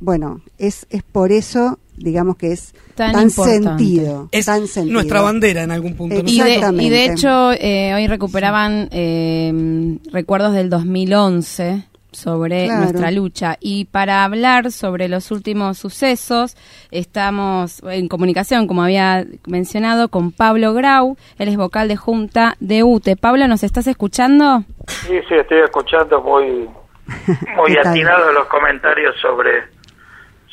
bueno, es, es por eso, digamos que es Tan sentido. Es tan sentido. nuestra bandera en algún punto. ¿no? Y de, y de hecho, eh, hoy recuperaban eh, recuerdos del 2011 sobre Claro. nuestra lucha. Y para hablar sobre los últimos sucesos, estamos en comunicación, como había mencionado, con Pablo Grau, él es vocal de Junta de UTE. Pablo, ¿nos estás escuchando? Sí, sí, estoy escuchando muy, muy atinados los comentarios sobre,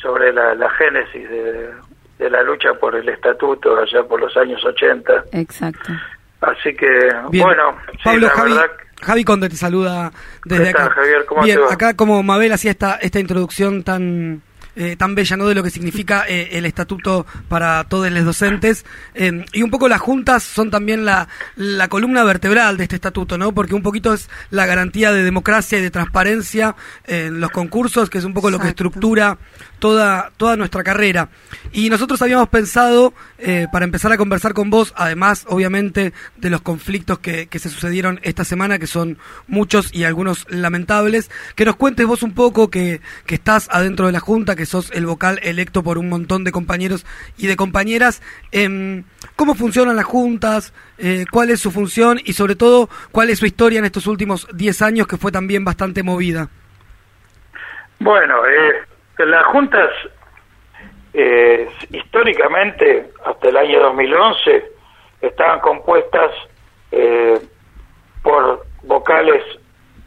sobre la, la génesis de, de la lucha por el estatuto allá por los años 80. Exacto. Así que, Bien. bueno, sí, Pablo, la Javi, verdad, Javi Conde te saluda desde ¿Qué tal, acá. Javier? ¿Cómo Bien, te va? acá como Mabel hacía esta, esta introducción tan eh, tan bella, ¿no? De lo que significa eh, el estatuto para todos los docentes. Eh, y un poco las juntas son también la, la columna vertebral de este estatuto, ¿no? Porque un poquito es la garantía de democracia y de transparencia en los concursos, que es un poco lo que estructura toda, toda nuestra carrera. Y nosotros habíamos pensado, eh, para empezar a conversar con vos, además, obviamente, de los conflictos que, que se sucedieron esta semana, que son muchos y algunos lamentables, que nos cuentes vos un poco que, que estás adentro de la Junta, que sos el vocal electo por un montón de compañeros y de compañeras, em, cómo funcionan las juntas, eh, cuál es su función y sobre todo cuál es su historia en estos últimos 10 años que fue también bastante movida. bueno, eh, las juntas eh, históricamente hasta el año 2011 estaban compuestas eh, por vocales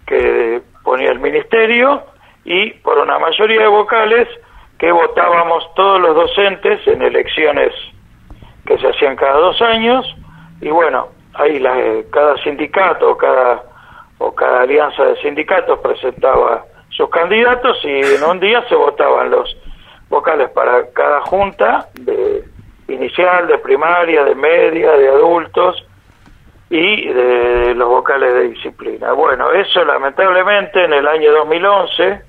que ponía el ministerio y por una mayoría de vocales que votábamos todos los docentes en elecciones que se hacían cada dos años. Y bueno ahí la, eh, cada sindicato cada o cada alianza de sindicatos presentaba sus candidatos y en un día se votaban los vocales para cada junta de inicial, de primaria, de media, de adultos y de los vocales de disciplina. Bueno, eso lamentablemente en el año 2011,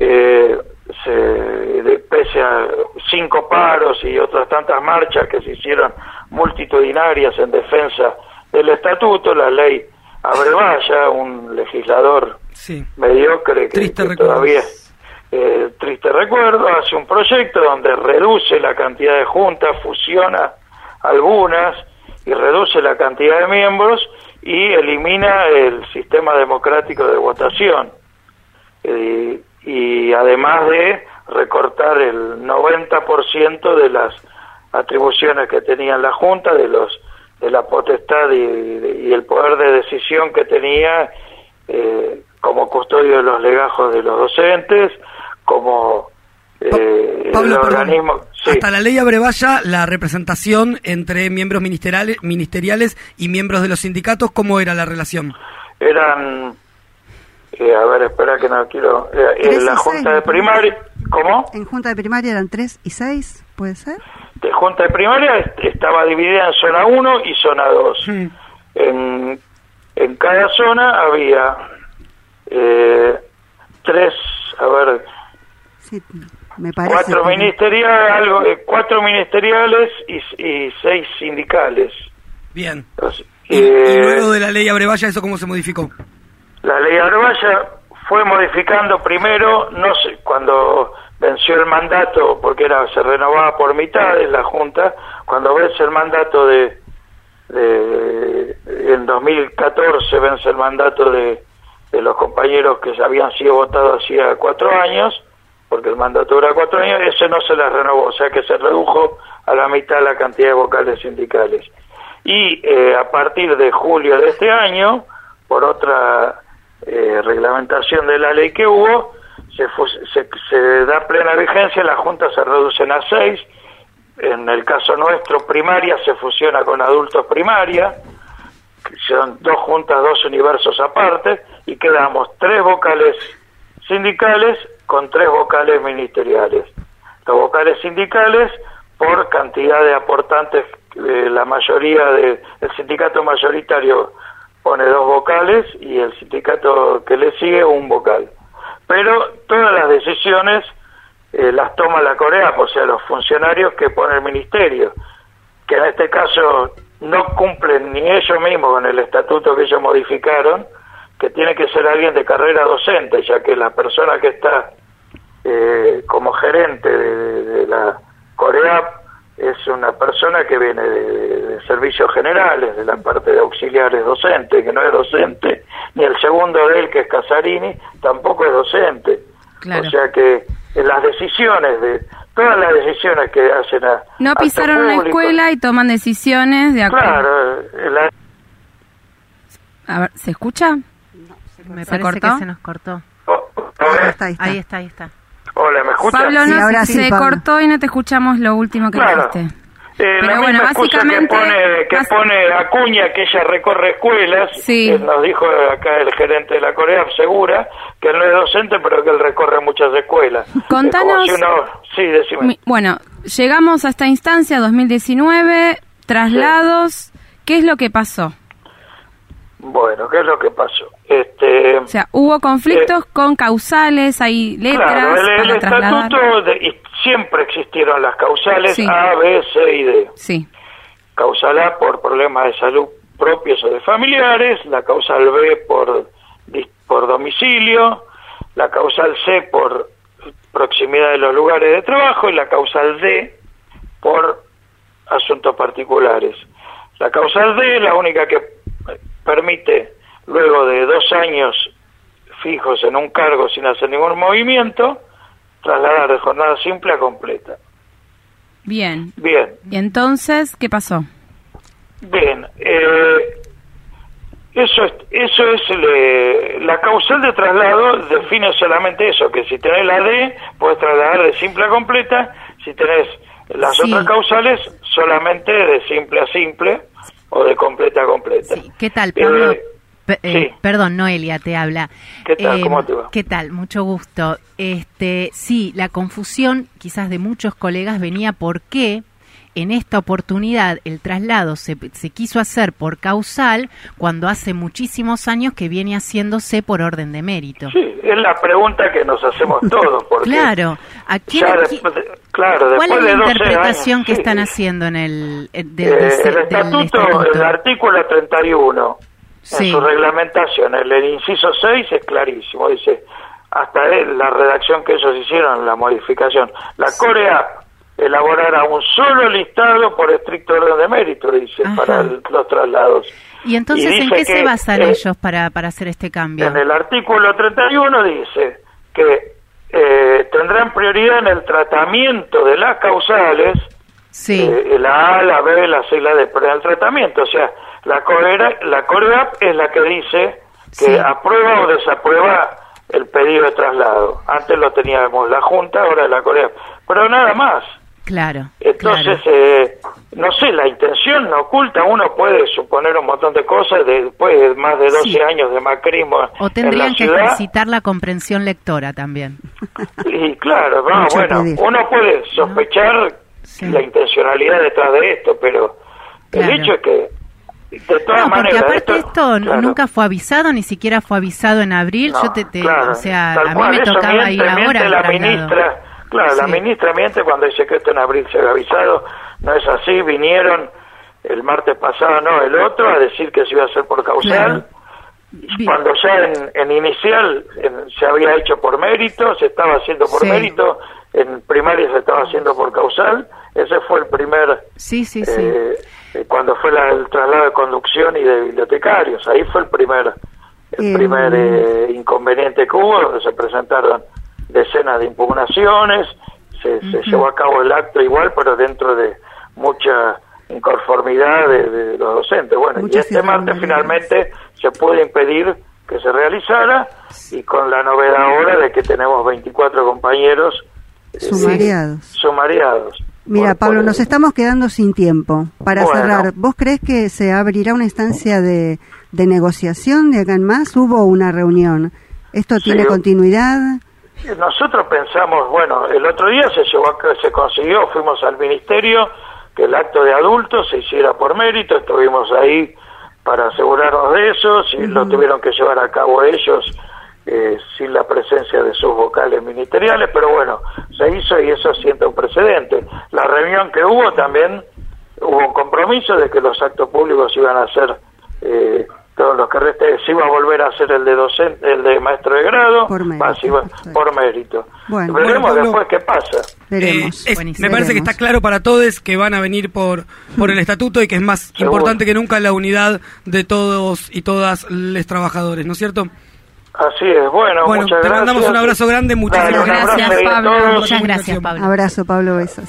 eh, se, de- pese a cinco paros y otras tantas marchas que se hicieron multitudinarias en defensa del estatuto, la ley Abrevaya, un legislador Sí. mediocre que, Triste que todavía eh, triste recuerdo, hace un proyecto donde reduce la cantidad de juntas, fusiona algunas y reduce la cantidad de miembros y elimina el sistema democrático de votación. Eh, y además de recortar el 90% de las atribuciones que tenía la Junta, de los de la potestad y, y el poder de decisión que tenía eh, como custodio de los legajos de los docentes, como eh, Pablo, el perdón. organismo... sí. Hasta la ley Abrevaya, la representación entre miembros ministeriales, ministeriales y miembros de los sindicatos, ¿cómo era la relación? eran eh, a ver espera que no quiero eh, Tres en la junta seis, de primaria ¿cómo? En junta de primaria eran 3 y 6, ¿puede ser? de junta de primaria est- estaba dividida en zona 1 y zona 2 en, en cada zona había eh, tres a ver Sí, me parece. cuatro que- ministeriales algo eh, cuatro ministeriales y, y seis sindicales Bien. Entonces, Y, eh, y luego de la ley Abrevaya, ¿eso cómo se modificó? La ley Arbaya fue modificando primero, no sé, cuando venció el mandato, porque era se renovaba por mitades la Junta, cuando vence el mandato de, de en 2014 vence el mandato de, de los compañeros que habían sido votados hacía cuatro años, porque el mandato dura cuatro años, ese no se les renovó, o sea que se redujo a la mitad la cantidad de vocales sindicales. Y eh, a partir de julio de este año, por otra eh, reglamentación de la ley que hubo, se, se, se da plena vigencia, las juntas se reducen a seis, en el caso nuestro primaria se fusiona con adultos primaria, son dos juntas, dos universos aparte, y quedamos tres vocales sindicales con tres vocales ministeriales. Los vocales sindicales por cantidad de aportantes, eh, la mayoría de, el sindicato mayoritario pone dos vocales y el sindicato que le sigue un vocal. Pero todas las decisiones eh, las toma la Corea, o sea, los funcionarios que pone el ministerio, que en este caso no cumplen ni ellos mismos con el estatuto que ellos modificaron, que tiene que ser alguien de carrera docente, ya que la persona que está eh, como gerente de, de la Corea es una persona que viene de, de servicios generales, de la parte de auxiliares docentes, que no es docente, ni el segundo de él, que es Casarini, tampoco es docente. Claro. O sea que en las decisiones, de todas las decisiones que hacen a... No pisaron la públicos, escuela y toman decisiones de acuerdo. Claro, la- A ver, ¿se escucha? Me ¿Se parece cortó? que se nos cortó. Ahí está, ahí está. Ahí está, ahí está. Hola, ¿me escuchas? Pablo, Sí, no, ahora se sí, Pablo. cortó y no te escuchamos lo último que Claro. dijiste. Eh, Pero la bueno, misma excusa básicamente- que pone, que pone Acuña, que ella recorre escuelas, Sí. eh, nos dijo acá el gerente de la Corea, asegura que él no es docente, pero que él recorre muchas escuelas. Contanos- si uno- Sí, decime. Bueno, llegamos a esta instancia 2019, traslados, ¿qué es lo que pasó? Bueno, ¿qué es lo que pasó? Este, O sea, hubo conflictos con causales, hay letras claro, el, el para estatuto, de- siempre existieron las causales Sí. A, B, C y D. Sí, causal A por problemas de salud propios o de familiares, la causal B por, por domicilio, la causal C por proximidad de los lugares de trabajo y la causal D por asuntos particulares. La causal D es la única que permite, luego de dos años fijos en un cargo sin hacer ningún movimiento, trasladar de jornada simple a completa. Bien. Bien, ¿Y entonces qué pasó? bien. eh, eso es, eso es le- la causal de traslado define solamente eso, que si tenés la D, puedes trasladar de simple a completa, si tenés las Sí. otras causales, solamente de simple a simple o de completa a completa. ¿Qué tal, Pablo? Eh, Eh. Perdón, Noelia te habla. ¿Qué tal? Eh, ¿Cómo te va? ¿Qué tal? Mucho gusto. Este, sí, la confusión quizás de muchos colegas venía porque en esta oportunidad el traslado se, se quiso hacer por causal cuando hace muchísimos años que viene haciéndose por orden de mérito. Sí, es la pregunta que nos hacemos todos. Porque Claro, ¿a quién- después de- claro, ¿Cuál es la de 12 interpretación años, que sí. están haciendo en el, eh, de- Eh, del estatuto, estatuto? el artículo 31, Sí. en su reglamentación, el, el inciso 6 es clarísimo, dice, hasta él, la redacción que ellos hicieron, la modificación, la COREAP elaborará un solo listado por estricto orden de mérito, dice, Ajá. para el- los traslados. ¿Y entonces Y en qué se basan eh, ellos para, para hacer este cambio? En el artículo 31 dice que eh, tendrán prioridad en el tratamiento de las causales, Sí. eh, la A, la B, la C y la D, pero en el tratamiento, o sea, la Corea, la COREAP es la que dice que Sí. aprueba o desaprueba el pedido de traslado. Antes lo teníamos la Junta, ahora la COREAP. Pero nada más. Claro. Entonces, eh, no sé, la intención no oculta, uno puede suponer un montón de cosas de- después de más de 12 Sí. años de macrismo O en tendrían la que ciudad. ejercitar la comprensión lectora también. Y claro, no, bueno, uno puede sospechar la intencionalidad detrás de esto, pero Claro. el hecho es que, de todas No, porque maneras, aparte esto, claro, nunca fue avisado, ni siquiera fue avisado en abril. no, Yo te, te- claro, o sea, a mí cual, me tocaba miente, ir ahora la ministra, claro, la ministra miente cuando dice que esto en abril se había avisado, no es así, vinieron el martes pasado, no, el otro, a decir que se iba a hacer por causal, cuando ya en, en inicial en- se había hecho por mérito, se estaba haciendo por Sí. mérito, en primaria se estaba haciendo por causal, ese fue el primer, Sí, sí, sí. eh, eh, cuando fue la- el traslado de conducción y de bibliotecarios, ahí fue el primer, el Eh, primer eh, inconveniente que hubo, donde se presentaron decenas de impugnaciones, se, se llevó a cabo el acto igual, pero dentro de mucha inconformidad de, de los docentes. Bueno, y este martes finalmente se puede impedir que se realizara y con la novedad ahora de que tenemos 24 compañeros eh, Sumariados. Mira, Por- Pablo, por- nos estamos quedando sin tiempo. Para Bueno. cerrar, ¿vos crees que se abrirá una instancia de, de negociación de acá en más? ¿Hubo una reunión? ¿Esto Sí. tiene continuidad? Nosotros pensamos, bueno, el otro día se llevó se consiguió, fuimos al ministerio que el acto de adultos se hiciera por mérito, estuvimos ahí para asegurarnos de eso, si lo tuvieron que llevar a cabo ellos eh, sin la presencia de sus vocales ministeriales, pero bueno, se hizo y eso sienta un precedente. La reunión que hubo también hubo un compromiso de que los actos públicos iban a ser eh, todos los que reste, se iba a volver a hacer el de docente, el de maestro de grado, Por mérito, más iba- por mérito. Bueno. Veremos Bueno, Pablo. después qué pasa. Eh, es- me parece que está claro para todos que van a venir por, por el estatuto y que es más Seguro. importante que nunca la unidad de todos y todas los trabajadores, ¿no es cierto? Así es, bueno, Bueno, muchas te gracias. mandamos un abrazo grande, muchísimas gracias, a Pablo. Muchas gracias, Pablo. Abrazo, Pablo, besos.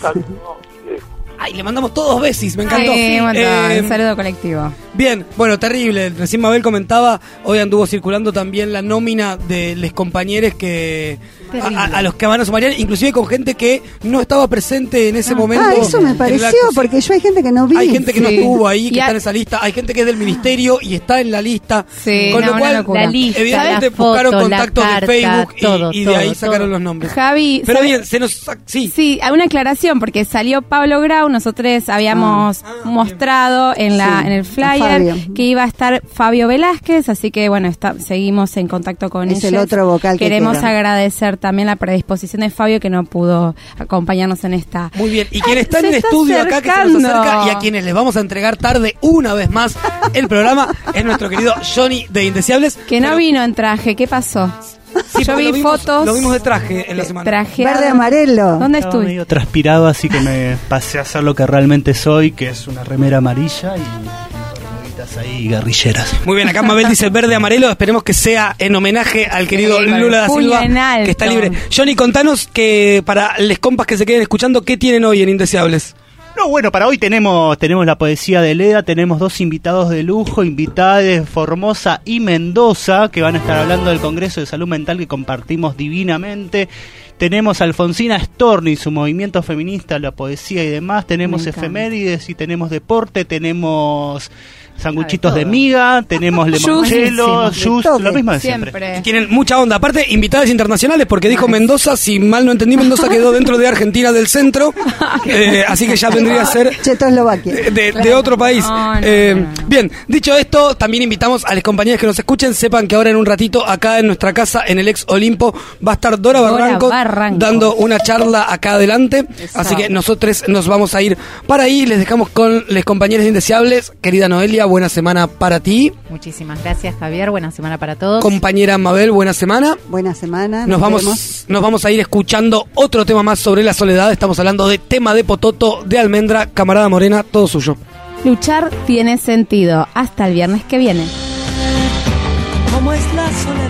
Ay, le mandamos todos besis, me encantó. Sí. Eh, Un saludo colectivo. Bien, bueno, terrible. Recién Mabel comentaba, hoy anduvo circulando también la nómina de los compañeros que a, a- a los que van a sumariar, inclusive con gente que no estaba presente en ese momento. Ah, eso me pareció, porque yo hay gente que no vi. Hay gente que no estuvo ahí, que Y está a- en esa lista. Hay gente que es del ministerio y está en la lista. Sí, con no, lo cual. La lista, evidentemente la buscaron foto, contactos carta, de Facebook y- todo, de ahí sacaron todo. los nombres. Javi, Pero ¿sabe- bien, se nos. Sí. Sí, hay una aclaración porque salió Pablo Grau, nosotros habíamos Ah. mostrado en la Sí, en el flyer que iba a estar Fabio Velázquez, así que bueno, está- seguimos en contacto con Es ellos. el otro vocal que Queremos agradecer también la predisposición de Fabio que no pudo acompañarnos en esta. Muy bien, y quien está en el está estudio acá que se nos acerca y a quienes les vamos a entregar tarde una vez más el programa es nuestro querido Johnny de Indeseables. Que no vino en traje, ¿qué pasó? Sí, Yo vi lo vimos- fotos. Lo vimos de traje en la semana. Traje Verde amarelo. ¿Dónde Estaba estuve? medio transpirado, así que me pasé a hacer lo que realmente soy, que es una remera amarilla y bandas ahí guerrilleras. Muy bien, acá Mabel dice verde amarelo, esperemos que sea en homenaje al querido Sí, Lula da Silva, que está libre. Johnny, contanos que para les compas que se queden escuchando, ¿qué tienen hoy en Indeseables? No, bueno, para hoy tenemos, tenemos la poesía de Leda, tenemos dos invitados de lujo, invitadas de Formosa y Mendoza, que van a estar hablando del Congreso de Salud Mental que compartimos divinamente. Tenemos a Alfonsina Storni, su movimiento feminista, la poesía y demás. Tenemos efemérides y tenemos deporte, tenemos sanguchitos de miga, tenemos De todo. lo mismo de siempre. Siempre. Tienen mucha onda. Aparte, invitadas internacionales, porque dijo Mendoza, si mal no entendí, Mendoza quedó dentro de Argentina del centro. Eh, así que ya vendría a ser de, de- de otro país. No, no, Eh, no. Bien, dicho esto, también invitamos a las compañías que nos escuchen. Sepan que ahora en un ratito, acá en nuestra casa, en el ex Olimpo, va a estar Dora, Dora Barranco, Barranco. dando una charla acá adelante. Así que nosotros nos vamos a ir para ahí. Les dejamos con les compañeros indeseables. Querida Noelia, buena semana para ti. Muchísimas gracias, Javier. Buena semana para todos. Compañera Mabel, buena semana. Buena semana. Nos vamos, nos vamos a ir escuchando otro tema más sobre la soledad. Estamos hablando de tema de Pototo, de Almendra, camarada Morena, todo suyo. Luchar tiene sentido. Hasta el viernes que viene. ¿Cómo es la soledad?